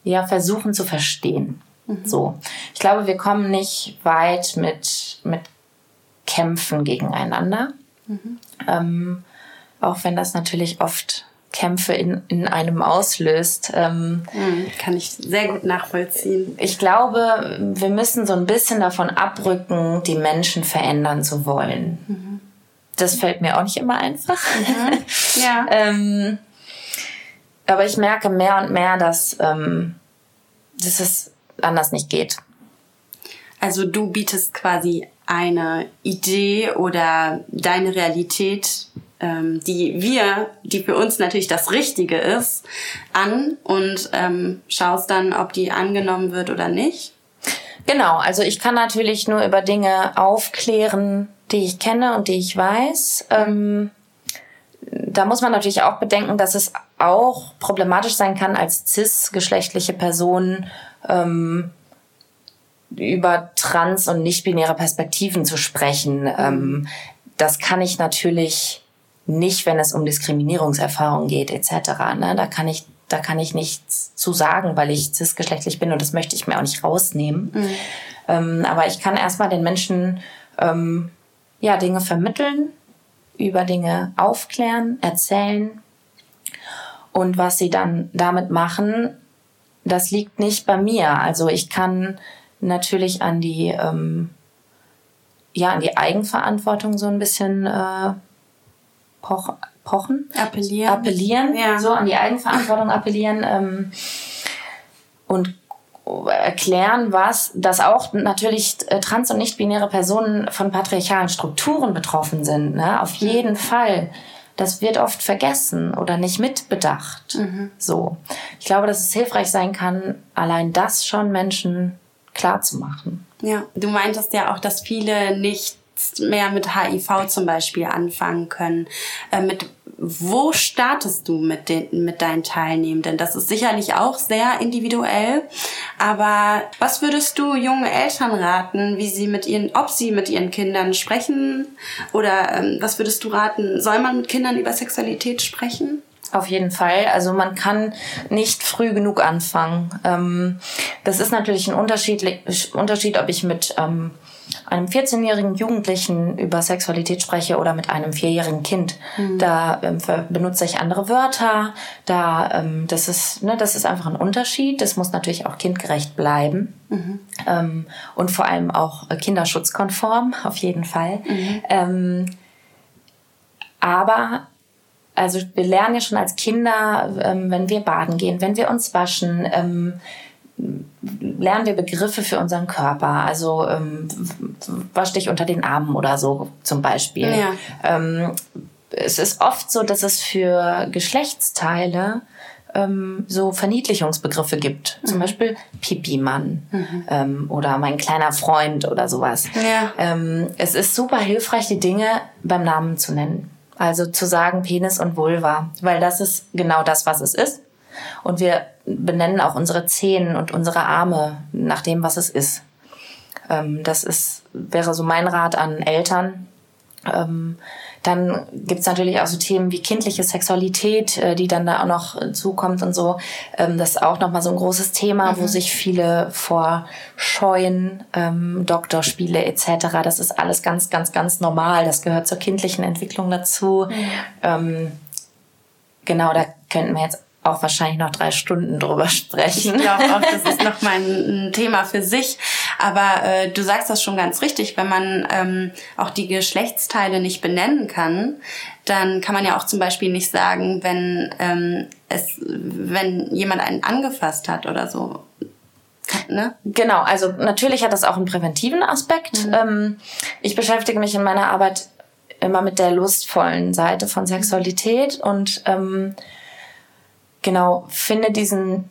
ja versuchen zu verstehen. Mhm. So. Ich glaube, wir kommen nicht weit mit, mit Kämpfen gegeneinander. Mhm. Ähm, auch wenn das natürlich oft Kämpfe in, in einem auslöst. Ähm, mhm, kann ich sehr gut nachvollziehen. Ich glaube, wir müssen so ein bisschen davon abrücken, die Menschen verändern zu wollen. Mhm. Das fällt mir auch nicht immer einfach. Mhm. Ja. ähm, aber ich merke mehr und mehr, dass, ähm, dass es anders nicht geht. Also du bietest quasi eine Idee oder deine Realität, ähm, die wir, die für uns natürlich das Richtige ist, an und ähm, schaust dann, ob die angenommen wird oder nicht. Genau, also ich kann natürlich nur über Dinge aufklären, die ich kenne und die ich weiß. Ähm, da muss man natürlich auch bedenken, dass es auch problematisch sein kann, als cis-geschlechtliche Person ähm, über trans- und nicht-binäre Perspektiven zu sprechen. Ähm, das kann ich natürlich nicht, wenn es um Diskriminierungserfahrungen geht etc. Ne? Da kann ich da kann ich nichts zu sagen, weil ich cisgeschlechtlich bin und das möchte ich mir auch nicht rausnehmen. Mhm. Ähm, aber ich kann erstmal den Menschen ähm, ja Dinge vermitteln, über Dinge aufklären, erzählen und was sie dann damit machen, das liegt nicht bei mir. Also ich kann natürlich an die, ähm, ja, an die Eigenverantwortung so ein bisschen äh, poch, pochen. Appellieren. Appellieren, ja. so an die Eigenverantwortung appellieren ähm, und erklären, was, dass auch natürlich äh, trans- und nicht-binäre Personen von patriarchalen Strukturen betroffen sind. Ne? Auf jeden Fall das wird oft vergessen oder nicht mitbedacht. Mhm. So. Ich glaube, dass es hilfreich sein kann, allein das schon Menschen klar zu machen. Ja, du meintest ja auch, dass viele nicht mehr mit HIV zum Beispiel anfangen können. Äh, mit wo startest du mit den mit deinen Teilnehmenden? Das ist sicherlich auch sehr individuell, aber was würdest du jungen Eltern raten, wie sie mit ihren, ob sie mit ihren Kindern sprechen oder ähm, was würdest du raten? Soll man mit Kindern über Sexualität sprechen? Auf jeden Fall. Also man kann nicht früh genug anfangen. Ähm, das ist natürlich ein Unterschied, Unterschied ob ich mit ähm, einem 14-jährigen Jugendlichen über Sexualität spreche oder mit einem vierjährigen Kind. Mhm. Da ähm, benutze ich andere Wörter. Da, ähm, das ist, ne, das ist einfach ein Unterschied. Das muss natürlich auch kindgerecht bleiben. Mhm. Ähm, und vor allem auch kinderschutzkonform, auf jeden Fall. Mhm. Ähm, aber also wir lernen ja schon als Kinder, ähm, wenn wir baden gehen, wenn wir uns waschen, ähm, lernen wir Begriffe für unseren Körper. Also ähm, wasch dich unter den Armen oder so zum Beispiel. Ja. Ähm, es ist oft so, dass es für Geschlechtsteile ähm, so Verniedlichungsbegriffe gibt. Mhm. Zum Beispiel Pipi-Mann mhm. ähm, oder mein kleiner Freund oder sowas. Ja. Ähm, es ist super hilfreich, die Dinge beim Namen zu nennen. Also zu sagen Penis und Vulva, weil das ist genau das, was es ist. Und wir benennen auch unsere Zehen und unsere Arme nach dem, was es ist. Ähm, das ist, wäre so mein Rat an Eltern. Ähm, dann gibt's natürlich auch so Themen wie kindliche Sexualität, äh, die dann da auch noch zukommt und so. Ähm, das ist auch nochmal so ein großes Thema, mhm. wo sich viele vor scheuen, ähm, Doktorspiele etc. Das ist alles ganz, ganz, ganz normal. Das gehört zur kindlichen Entwicklung dazu. Mhm. Ähm, genau, da könnten wir jetzt auch wahrscheinlich noch drei Stunden drüber sprechen. Ich glaube auch, das ist noch mal ein, ein Thema für sich. Aber äh, du sagst das schon ganz richtig, wenn man ähm, auch die Geschlechtsteile nicht benennen kann, dann kann man ja auch zum Beispiel nicht sagen, wenn ähm, es, wenn jemand einen angefasst hat oder so. Ne? Genau, also natürlich hat das auch einen präventiven Aspekt. Mhm. Ähm, ich beschäftige mich in meiner Arbeit immer mit der lustvollen Seite von Sexualität und ähm, genau, finde diesen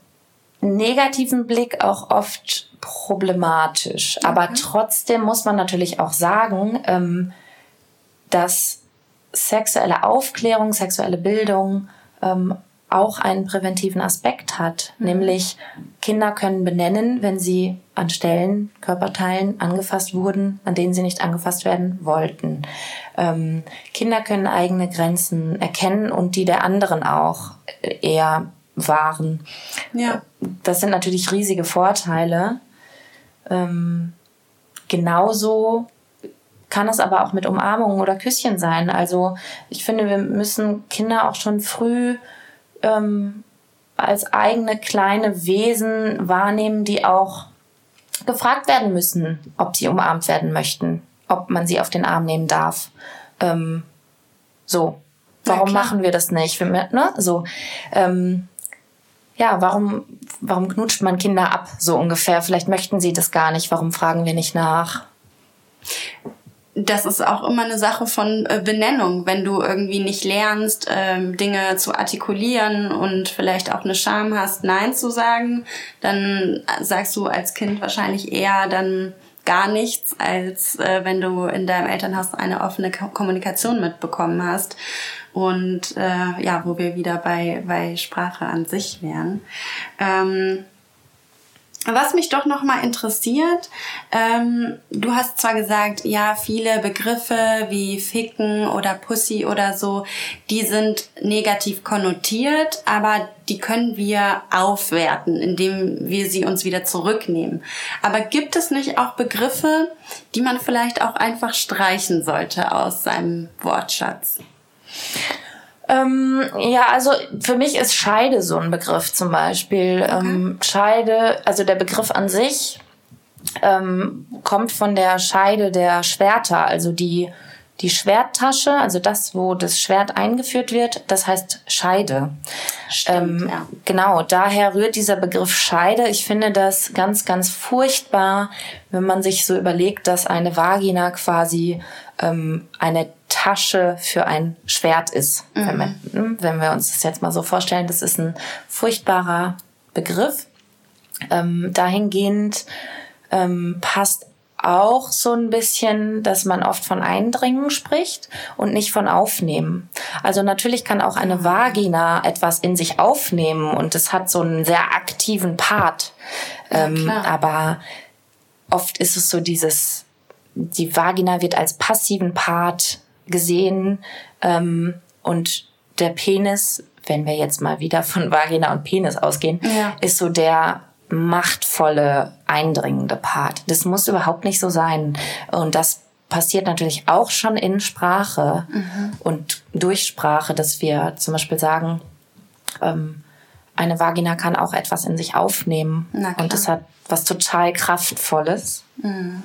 negativen Blick auch oft problematisch. Okay. Aber trotzdem muss man natürlich auch sagen, ähm, dass sexuelle Aufklärung, sexuelle Bildung ähm, auch einen präventiven Aspekt hat, mhm. nämlich Kinder können benennen, wenn sie an Stellen, Körperteilen angefasst wurden, an denen sie nicht angefasst werden wollten. Ähm, Kinder können eigene Grenzen erkennen und die der anderen auch eher wahren. Ja. Das sind natürlich riesige Vorteile. Ähm, genauso kann es aber auch mit Umarmungen oder Küsschen sein. Also ich finde, wir müssen Kinder auch schon früh ähm, als eigene kleine Wesen wahrnehmen, die auch gefragt werden müssen, ob sie umarmt werden möchten, ob man sie auf den Arm nehmen darf. Ähm, so, warum ja, machen wir das nicht? Wir, ne? So, ähm, ja, warum, warum knutscht man Kinder ab, so ungefähr? Vielleicht möchten sie das gar nicht. Warum fragen wir nicht nach? Das ist auch immer eine Sache von äh, Benennung. Wenn du irgendwie nicht lernst, ähm, Dinge zu artikulieren und vielleicht auch eine Scham hast, Nein zu sagen, dann sagst du als Kind wahrscheinlich eher dann gar nichts, als äh, wenn du in deinem Elternhaus eine offene Kommunikation mitbekommen hast und äh, ja, wo wir wieder bei, bei Sprache an sich wären. Ähm, was mich doch noch mal interessiert, ähm, du hast zwar gesagt, ja, viele Begriffe wie Ficken oder Pussy oder so, die sind negativ konnotiert, aber die können wir aufwerten, indem wir sie uns wieder zurücknehmen. Aber gibt es nicht auch Begriffe, die man vielleicht auch einfach streichen sollte aus seinem Wortschatz? Ähm, ja, also für mich ist Scheide so ein Begriff zum Beispiel. Okay. Ähm, Scheide, also der Begriff an sich ähm, kommt von der Scheide der Schwerter, also die die Schwerttasche, also das, wo das Schwert eingeführt wird, das heißt Scheide. Stimmt, ähm, ja. Genau, daher rührt dieser Begriff Scheide. Ich finde das ganz, ganz furchtbar, wenn man sich so überlegt, dass eine Vagina quasi ähm, eine Tasche für ein Schwert ist. Mhm. Wenn, wir, hm, wenn wir uns das jetzt mal so vorstellen, das ist ein furchtbarer Begriff. Ähm, dahingehend ähm, passt auch so ein bisschen, dass man oft von Eindringen spricht und nicht von Aufnehmen. Also natürlich kann auch eine Vagina etwas in sich aufnehmen und es hat so einen sehr aktiven Part. Ja, ähm, aber oft ist es so dieses, die Vagina wird als passiven Part gesehen ähm, und der Penis, wenn wir jetzt mal wieder von Vagina und Penis ausgehen, ja. ist so der machtvolle, eindringende Part. Das muss überhaupt nicht so sein. Und das passiert natürlich auch schon in Sprache mhm. und durch Sprache, dass wir zum Beispiel sagen, ähm, eine Vagina kann auch etwas in sich aufnehmen und es hat was total kraftvolles. Mhm.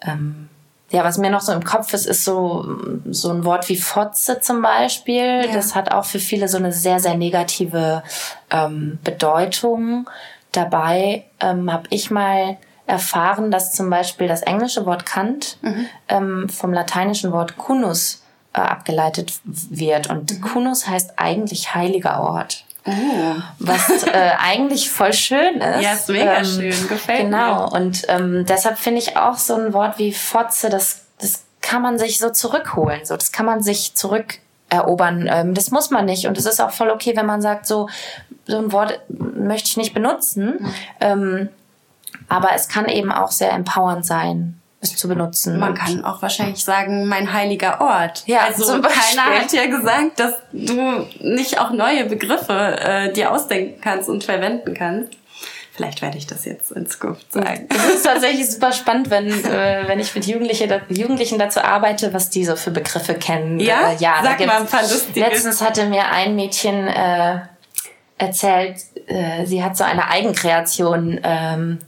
Ähm, ja, was mir noch so im Kopf ist, ist so, so ein Wort wie Fotze zum Beispiel. Ja. Das hat auch für viele so eine sehr, sehr negative ähm, Bedeutung. Dabei ähm, habe ich mal erfahren, dass zum Beispiel das englische Wort Kant mhm. ähm, vom lateinischen Wort Kunus äh, abgeleitet wird. Und mhm. Kunus heißt eigentlich heiliger Ort. Oh. Was äh, eigentlich voll schön ist. Ja, ist mega ähm, schön, gefällt genau. mir. Genau, und ähm, deshalb finde ich auch so ein Wort wie Fotze, das, das kann man sich so zurückholen. So, das kann man sich zurückerobern. Ähm, das muss man nicht. Und es ist auch voll okay, wenn man sagt, so, so ein Wort möchte ich nicht benutzen. Mhm. Ähm, aber es kann eben auch sehr empowernd sein es zu benutzen. Man kann auch wahrscheinlich sagen, mein heiliger Ort. Ja, also keiner hat ja gesagt, dass du nicht auch neue Begriffe äh, dir ausdenken kannst und verwenden kannst. Vielleicht werde ich das jetzt in Zukunft sagen. Es ist tatsächlich super spannend, wenn, äh, wenn ich mit Jugendliche, Jugendlichen dazu arbeite, was die so für Begriffe kennen. Ja, äh, ja sag mal ein paar lustige. Letztens hatte mir ein Mädchen äh, erzählt, äh, sie hat so eine Eigenkreation ähm,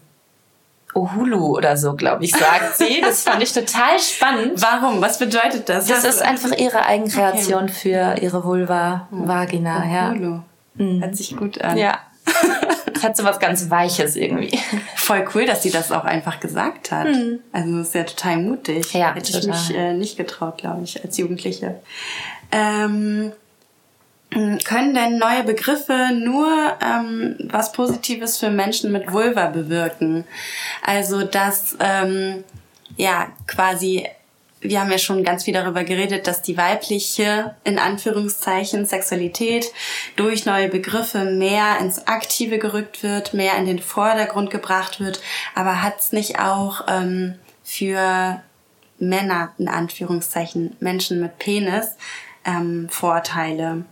Ohulu oder so, glaube ich, sagt sie. Das fand ich total spannend. Warum? Was bedeutet das? Das ist einfach ihre Eigenkreation okay. für ihre Vulva, Vagina, ja. Ohulu. Mhm. Hört sich gut an. Ja. Das hat so was ganz Weiches irgendwie. Voll cool, dass sie das auch einfach gesagt hat. Mhm. Also ist ja total mutig. Ja, Hätte total. ich mich äh, nicht getraut, glaube ich, als Jugendliche. Ähm, können denn neue Begriffe nur ähm, was Positives für Menschen mit Vulva bewirken? Also dass ähm, ja quasi wir haben ja schon ganz viel darüber geredet, dass die weibliche, in Anführungszeichen, Sexualität durch neue Begriffe mehr ins Aktive gerückt wird, mehr in den Vordergrund gebracht wird. Aber hat es nicht auch ähm, für Männer, in Anführungszeichen, Menschen mit Penis, ähm, Vorteile?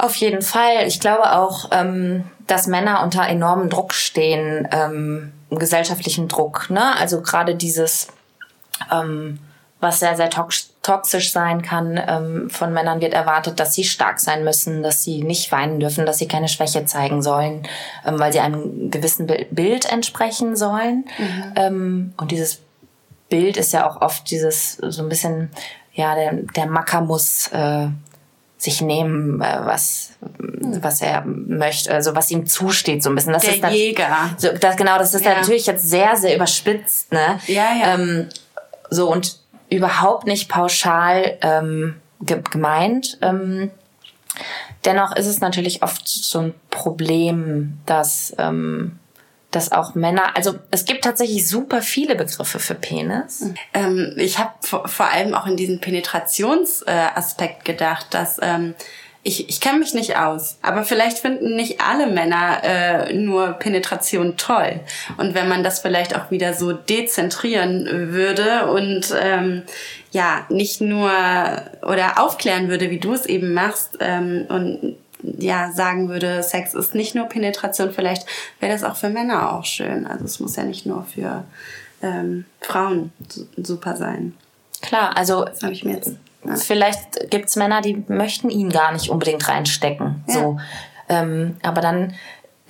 Auf jeden Fall. Ich glaube auch, ähm, dass Männer unter enormem Druck stehen, ähm, gesellschaftlichen Druck. Ne? Also gerade dieses, ähm, was sehr, sehr toxisch sein kann. Ähm, von Männern wird erwartet, dass sie stark sein müssen, dass sie nicht weinen dürfen, dass sie keine Schwäche zeigen sollen, ähm, weil sie einem gewissen Bild entsprechen sollen. Mhm. Ähm, und dieses Bild ist ja auch oft dieses so ein bisschen, ja, der, der Macker muss äh, sich nehmen, äh, was, was er möchte, also was ihm zusteht, so ein bisschen. Das Der ist das, Jäger. So, das, genau, das ist ja. natürlich jetzt sehr, sehr überspitzt, ne? Ja, ja. Ähm, so und überhaupt nicht pauschal ähm, ge gemeint. Ähm, dennoch ist es natürlich oft so ein Problem, dass ähm, dass auch Männer, also es gibt tatsächlich super viele Begriffe für Penis. Ähm, ich habe vor, vor, allem auch in diesen Penetrationsaspekt äh, gedacht, dass ähm, ich, ich kenne mich nicht aus, aber vielleicht finden nicht alle Männer äh, nur Penetration toll. Und wenn man das vielleicht auch wieder so dezentrieren würde und ähm, ja, nicht nur oder aufklären würde, wie du es eben machst ähm, und ja sagen würde, Sex ist nicht nur Penetration, vielleicht wäre das auch für Männer auch schön. Also es muss ja nicht nur für ähm, Frauen super sein. Klar, also das ich mir jetzt, ja. vielleicht gibt's Männer, die möchten ihn gar nicht unbedingt reinstecken. Ja. So. Ähm, aber dann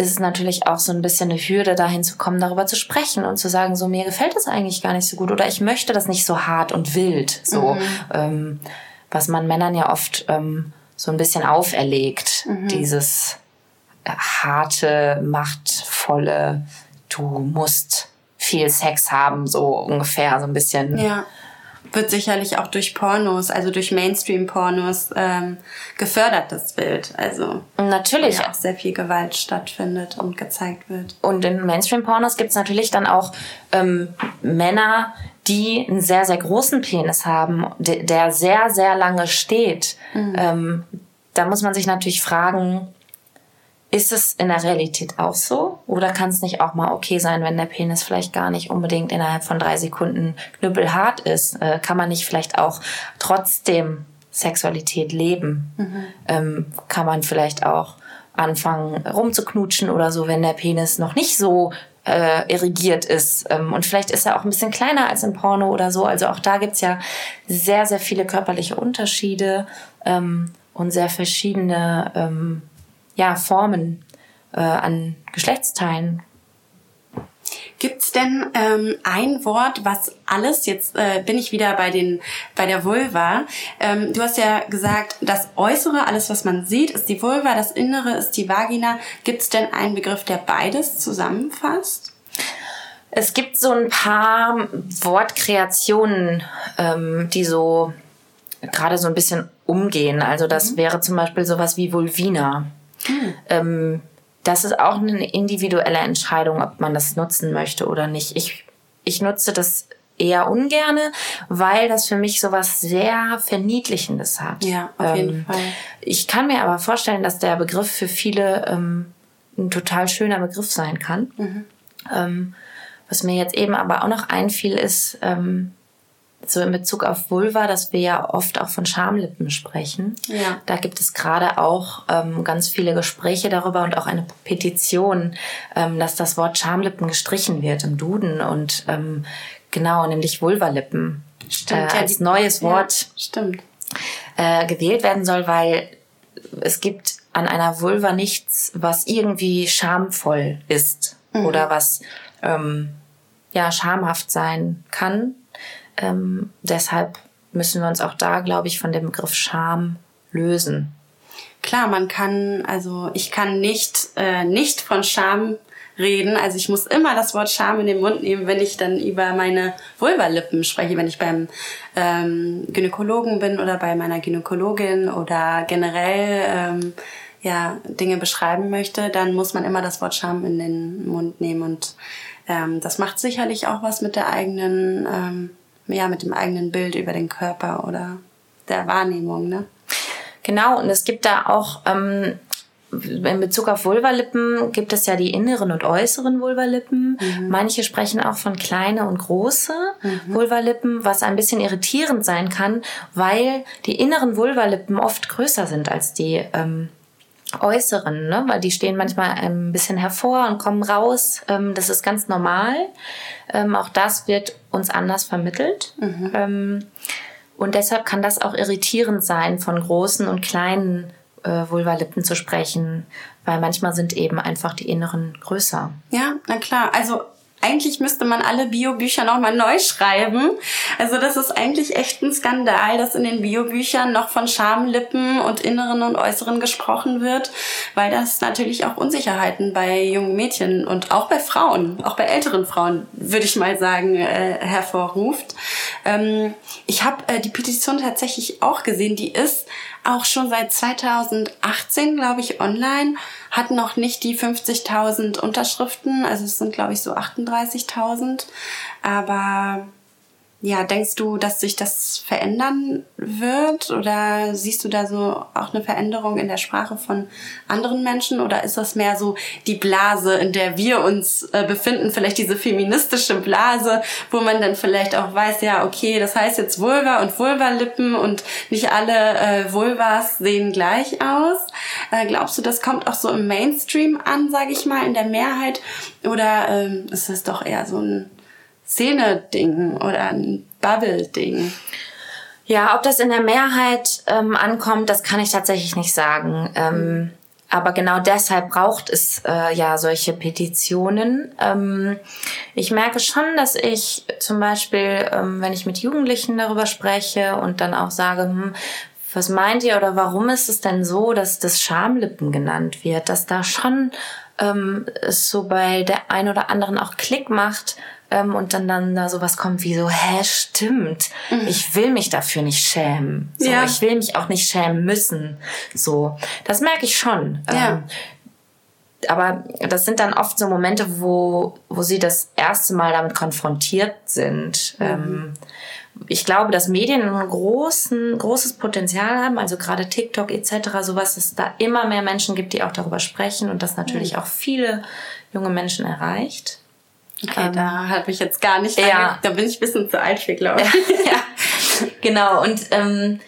ist es natürlich auch so ein bisschen eine Hürde, dahin zu kommen, darüber zu sprechen und zu sagen, so mir gefällt das eigentlich gar nicht so gut oder ich möchte das nicht so hart und wild, so mhm. ähm, was man Männern ja oft ähm, so ein bisschen auferlegt. Mhm. Dieses harte, machtvolle, du musst viel Sex haben, so ungefähr, so ein bisschen. Ja. Wird sicherlich auch durch Pornos, also durch Mainstream-Pornos ähm, gefördert, das Bild. Also natürlich ja auch sehr viel Gewalt stattfindet und gezeigt wird. Und in Mainstream-Pornos gibt es natürlich dann auch ähm, Männer, die einen sehr, sehr großen Penis haben, der sehr, sehr lange steht. Mhm. Ähm, da muss man sich natürlich fragen, ist es in der Realität auch so? Oder kann es nicht auch mal okay sein, wenn der Penis vielleicht gar nicht unbedingt innerhalb von drei Sekunden knüppelhart ist? Äh, kann man nicht vielleicht auch trotzdem Sexualität leben? Mhm. Ähm, kann man vielleicht auch anfangen rumzuknutschen oder so, wenn der Penis noch nicht so äh, irrigiert ist. Ähm, und vielleicht ist er auch ein bisschen kleiner als im Porno oder so. Also auch da gibt's ja sehr, sehr viele körperliche Unterschiede ähm, und sehr verschiedene ähm, ja, Formen äh, an Geschlechtsteilen. Gibt's denn ähm, ein Wort, was alles, jetzt äh, bin ich wieder bei, den, bei der Vulva, ähm, du hast ja gesagt, das Äußere, alles was man sieht, ist die Vulva, das Innere ist die Vagina. Gibt's denn einen Begriff, der beides zusammenfasst? Es gibt so ein paar Wortkreationen, ähm, die so gerade so ein bisschen umgehen. Also das mhm. wäre zum Beispiel sowas wie Vulvina. Mhm. Ähm, das ist auch eine individuelle Entscheidung, ob man das nutzen möchte oder nicht. Ich, ich nutze das eher ungerne, weil das für mich sowas sehr Verniedlichendes hat. Ja, auf jeden ähm, Fall. Ich kann mir aber vorstellen, dass der Begriff für viele ähm, ein total schöner Begriff sein kann. Mhm. Ähm, was mir jetzt eben aber auch noch einfiel, ist, ähm, so in Bezug auf Vulva, dass wir ja oft auch von Schamlippen sprechen. Ja. Da gibt es gerade auch ähm, ganz viele Gespräche darüber und auch eine Petition, ähm, dass das Wort Schamlippen gestrichen wird im Duden und ähm, genau, nämlich Vulvalippen stimmt, äh, als ja, neues Wort ja, stimmt. Äh, gewählt werden soll, weil es gibt an einer Vulva nichts, was irgendwie schamvoll ist mhm. oder was ähm, ja schamhaft sein kann ähm, deshalb müssen wir uns auch da, glaube ich, von dem Begriff Scham lösen. Klar, man kann, also ich kann nicht, äh, nicht von Scham reden. Also ich muss immer das Wort Scham in den Mund nehmen, wenn ich dann über meine Vulvalippen spreche, wenn ich beim ähm, Gynäkologen bin oder bei meiner Gynäkologin oder generell ähm, ja Dinge beschreiben möchte, dann muss man immer das Wort Scham in den Mund nehmen und ähm, das macht sicherlich auch was mit der eigenen ähm, ja, mit dem eigenen Bild über den Körper oder der Wahrnehmung, ne? Genau, und es gibt da auch, ähm, in Bezug auf Vulvalippen gibt es ja die inneren und äußeren Vulvalippen. Mhm. Manche sprechen auch von kleine und große mhm. Vulvalippen, was ein bisschen irritierend sein kann, weil die inneren Vulvalippen oft größer sind als die ähm, äußeren, ne? weil die stehen manchmal ein bisschen hervor und kommen raus. Ähm, das ist ganz normal. Ähm, auch das wird uns anders vermittelt. Mhm. Ähm, und deshalb kann das auch irritierend sein, von großen und kleinen äh, Vulvalippen zu sprechen, weil manchmal sind eben einfach die inneren größer. Ja, na klar. Also eigentlich müsste man alle Biobücher nochmal neu schreiben. Also das ist eigentlich echt ein Skandal, dass in den Biobüchern noch von Schamlippen und inneren und äußeren gesprochen wird, weil das natürlich auch Unsicherheiten bei jungen Mädchen und auch bei Frauen, auch bei älteren Frauen, würde ich mal sagen, äh, hervorruft. Ähm, ich habe äh, die Petition tatsächlich auch gesehen, die ist auch schon seit 2018, glaube ich, online, hat noch nicht die 50.000 Unterschriften, also es sind, glaube ich, so 38.000. Aber ja, denkst du, dass sich das verändern wird? Oder siehst du da so auch eine Veränderung in der Sprache von anderen Menschen? Oder ist das mehr so die Blase, in der wir uns äh, befinden, vielleicht diese feministische Blase, wo man dann vielleicht auch weiß, ja, okay, das heißt jetzt Vulva und Vulvalippen und nicht alle äh, Vulvas sehen gleich aus. Äh, glaubst du, das kommt auch so im Mainstream an, sage ich mal, in der Mehrheit? Oder ähm, ist das doch eher so ein Szene-Ding oder ein Bubble-Ding. Ja, ob das in der Mehrheit ähm, ankommt, das kann ich tatsächlich nicht sagen. Ähm, aber genau deshalb braucht es äh, ja solche Petitionen. Ähm, ich merke schon, dass ich zum Beispiel, ähm, wenn ich mit Jugendlichen darüber spreche und dann auch sage, hm, was meint ihr oder warum ist es denn so, dass das Schamlippen genannt wird, dass da schon ähm, es so bei der ein oder anderen auch Klick macht, ähm, und dann dann da sowas kommt wie so, hä, stimmt, mhm. ich will mich dafür nicht schämen. So, ja. Ich will mich auch nicht schämen müssen. So, das merke ich schon. Ja. Ähm, aber das sind dann oft so Momente, wo, wo sie das erste Mal damit konfrontiert sind. Mhm. Ähm, ich glaube, dass Medien ein großen, großes Potenzial haben, also gerade TikTok etc., sowas, dass es da immer mehr Menschen gibt, die auch darüber sprechen und das natürlich mhm. auch viele junge Menschen erreicht. Okay, ähm, da habe ich jetzt gar nicht. Ja. Da bin ich ein bisschen zu alt für, glaube ich. ja, genau. Und ähm,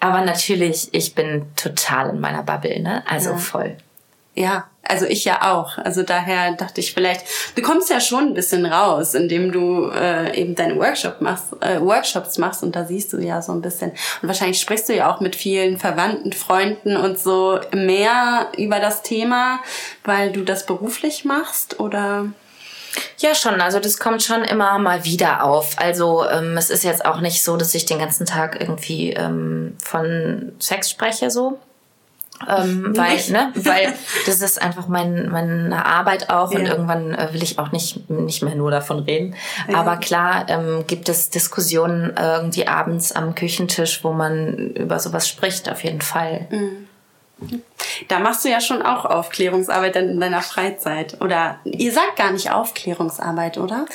aber natürlich, ich bin total in meiner Bubble, ne? Also ja. voll. ja, also ich ja auch. Also daher dachte ich vielleicht, du kommst ja schon ein bisschen raus, indem du äh, eben deine Workshop machst, äh, Workshops machst und da siehst du ja so ein bisschen. Und wahrscheinlich sprichst du ja auch mit vielen Verwandten, Freunden und so mehr über das Thema, weil du das beruflich machst oder? Ja, schon. Also das kommt schon immer mal wieder auf. Also ähm, es ist jetzt auch nicht so, dass ich den ganzen Tag irgendwie ähm, von Sex spreche so. Ähm, weil, ne, weil das ist einfach mein, meine Arbeit auch ja. und irgendwann äh, will ich auch nicht, nicht mehr nur davon reden. Ja. Aber klar ähm, gibt es Diskussionen irgendwie abends am Küchentisch, wo man über sowas spricht, auf jeden Fall. Mhm. Da machst du ja schon auch Aufklärungsarbeit dann in deiner Freizeit. Oder ihr sagt gar nicht Aufklärungsarbeit, oder?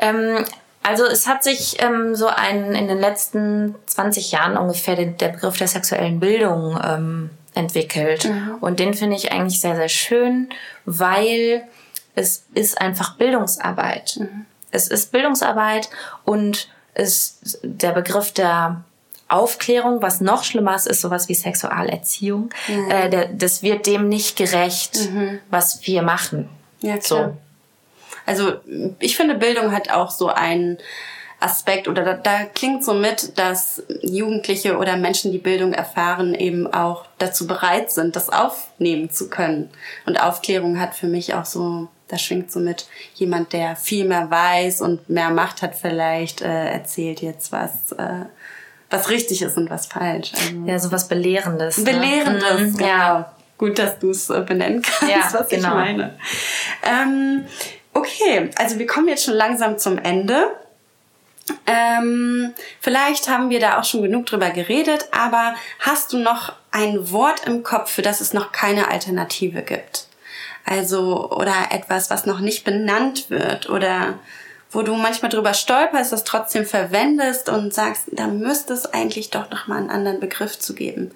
Ähm, also es hat sich ähm, so ein in den letzten 20 Jahren ungefähr den, der Begriff der sexuellen Bildung ähm, entwickelt. Mhm. Und den finde ich eigentlich sehr, sehr schön, weil es ist einfach Bildungsarbeit. Mhm. Es ist Bildungsarbeit und es, der Begriff der Aufklärung, was noch schlimmer ist, ist sowas wie Sexualerziehung. Mhm. Äh, der, das wird dem nicht gerecht, mhm. was wir machen. Ja, klar. So. Also ich finde, Bildung hat auch so einen Aspekt oder da, da klingt so mit, dass Jugendliche oder Menschen, die Bildung erfahren, eben auch dazu bereit sind, das aufnehmen zu können. Und Aufklärung hat für mich auch so, da schwingt so mit, jemand, der viel mehr weiß und mehr Macht hat vielleicht, äh, erzählt jetzt was. Äh, was richtig ist und was falsch. Also ja, so was Belehrendes. Ne? Belehrendes, mhm, genau. Ja. Gut, dass du es äh, benennen kannst, ja, was genau. ich meine. Ähm, okay, also wir kommen jetzt schon langsam zum Ende. Ähm, vielleicht haben wir da auch schon genug drüber geredet, aber hast du noch ein Wort im Kopf, für das es noch keine Alternative gibt? Also, oder etwas, was noch nicht benannt wird oder wo du manchmal drüber stolperst, das trotzdem verwendest und sagst, da müsste es eigentlich doch noch mal einen anderen Begriff zu geben.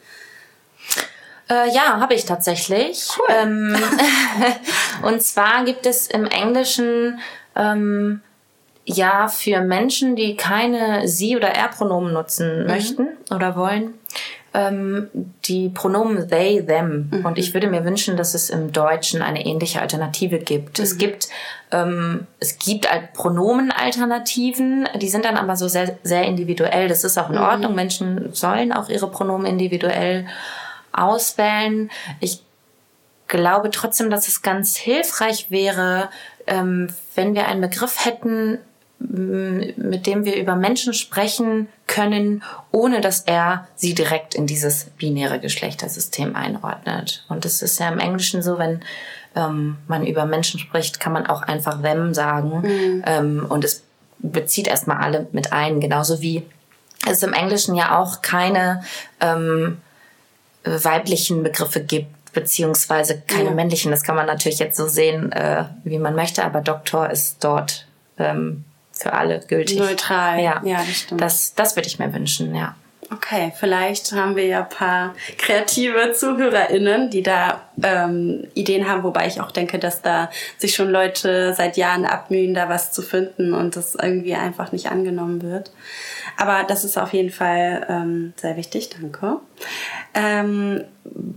Äh, ja, habe ich tatsächlich. Cool. Ähm, und zwar gibt es im Englischen ähm, ja für Menschen, die keine sie oder er Pronomen nutzen mhm. möchten oder wollen, ähm, die Pronomen they, them. Mhm. Und ich würde mir wünschen, dass es im Deutschen eine ähnliche Alternative gibt. Mhm. Es gibt ähm, es gibt Pronomenalternativen, die sind dann aber so sehr, sehr individuell. Das ist auch in mhm. Ordnung. Menschen sollen auch ihre Pronomen individuell auswählen. Ich glaube trotzdem, dass es ganz hilfreich wäre, ähm, wenn wir einen Begriff hätten, mit dem wir über Menschen sprechen können, ohne dass er sie direkt in dieses binäre Geschlechtersystem einordnet. Und es ist ja im Englischen so, wenn ähm, man über Menschen spricht, kann man auch einfach them sagen. Mhm. Ähm, und es bezieht erstmal alle mit ein, genauso wie es im Englischen ja auch keine ähm, weiblichen Begriffe gibt, beziehungsweise keine ja. männlichen. Das kann man natürlich jetzt so sehen, äh, wie man möchte, aber Doktor ist dort ähm, für alle gültig. Neutral. Ja, ja das stimmt. Das, das würde ich mir wünschen, ja. Okay, vielleicht haben wir ja ein paar kreative ZuhörerInnen, die da ähm, Ideen haben, wobei ich auch denke, dass da sich schon Leute seit Jahren abmühen, da was zu finden und das irgendwie einfach nicht angenommen wird. Aber das ist auf jeden Fall ähm, sehr wichtig, danke. Ähm,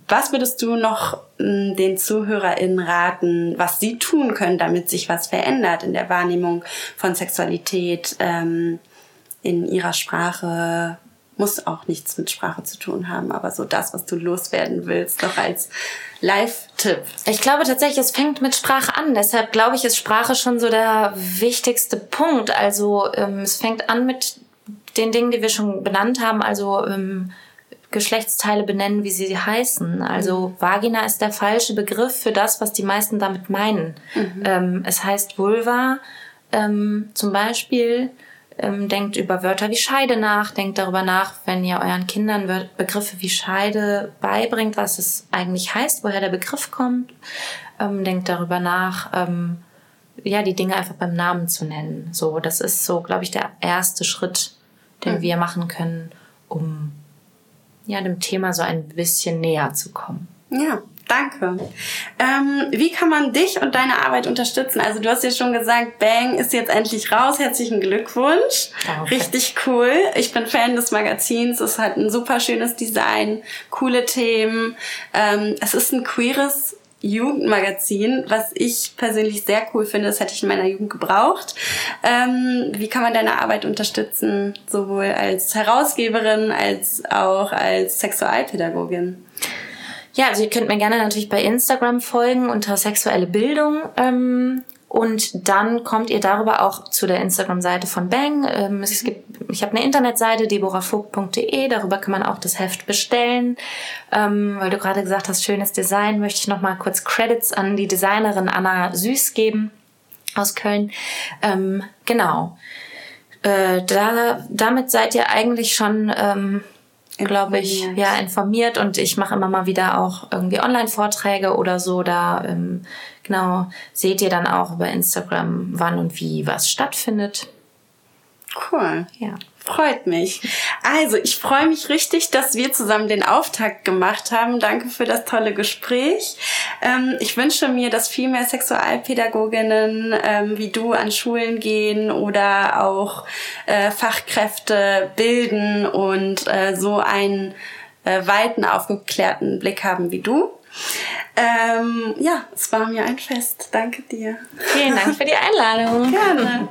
was würdest du noch ähm, den ZuhörerInnen raten, was sie tun können, damit sich was verändert in der Wahrnehmung von Sexualität, ähm, in ihrer Sprache? Muss auch nichts mit Sprache zu tun haben, aber so das, was du loswerden willst, doch als Live-Tipp. Ich glaube tatsächlich, es fängt mit Sprache an. Deshalb glaube ich, ist Sprache schon so der wichtigste Punkt. Also ähm, es fängt an mit den Dingen, die wir schon benannt haben, also ähm, Geschlechtsteile benennen, wie sie heißen. Also mhm. Vagina ist der falsche Begriff für das, was die meisten damit meinen. Mhm. Ähm, es heißt Vulva ähm, zum Beispiel. Ähm, denkt über Wörter wie Scheide nach, denkt darüber nach, wenn ihr euren Kindern Begriffe wie Scheide beibringt, was es eigentlich heißt, woher der Begriff kommt. Ähm, denkt darüber nach, ähm, ja, die Dinge einfach beim Namen zu nennen. So, das ist so, glaube ich, der erste Schritt, den mhm. wir machen können, um ja, dem Thema so ein bisschen näher zu kommen. Ja, danke. Ähm, wie kann man dich und deine Arbeit unterstützen? Also du hast ja schon gesagt, Bang ist jetzt endlich raus. Herzlichen Glückwunsch. Danke. Richtig cool. Ich bin Fan des Magazins. Es hat ein super schönes Design, coole Themen. Ähm, es ist ein queeres Jugendmagazin, was ich persönlich sehr cool finde. Das hätte ich in meiner Jugend gebraucht. Ähm, wie kann man deine Arbeit unterstützen, sowohl als Herausgeberin als auch als Sexualpädagogin? Ja, also ihr könnt mir gerne natürlich bei Instagram folgen unter sexuelle Bildung. Ähm, und dann kommt ihr darüber auch zu der Instagram-Seite von Bang. Ähm, es gibt, ich habe eine Internetseite, deborahvogt.de, darüber kann man auch das Heft bestellen. Ähm, weil du gerade gesagt hast, schönes Design, möchte ich nochmal kurz Credits an die Designerin Anna Süß geben aus Köln. Ähm, genau. Äh, da, damit seid ihr eigentlich schon ähm, glaube ich, ja, informiert und ich mache immer mal wieder auch irgendwie Online-Vorträge oder so. Da ähm, genau seht ihr dann auch über Instagram, wann und wie was stattfindet. Cool. Ja. Freut mich. Also, ich freue mich richtig, dass wir zusammen den Auftakt gemacht haben. Danke für das tolle Gespräch. Ähm, ich wünsche mir, dass viel mehr Sexualpädagoginnen ähm, wie du an Schulen gehen oder auch äh, Fachkräfte bilden und äh, so einen äh, weiten, aufgeklärten Blick haben wie du. Ähm, ja, es war mir ein Fest. Danke dir. Vielen Dank für die Einladung. Gerne.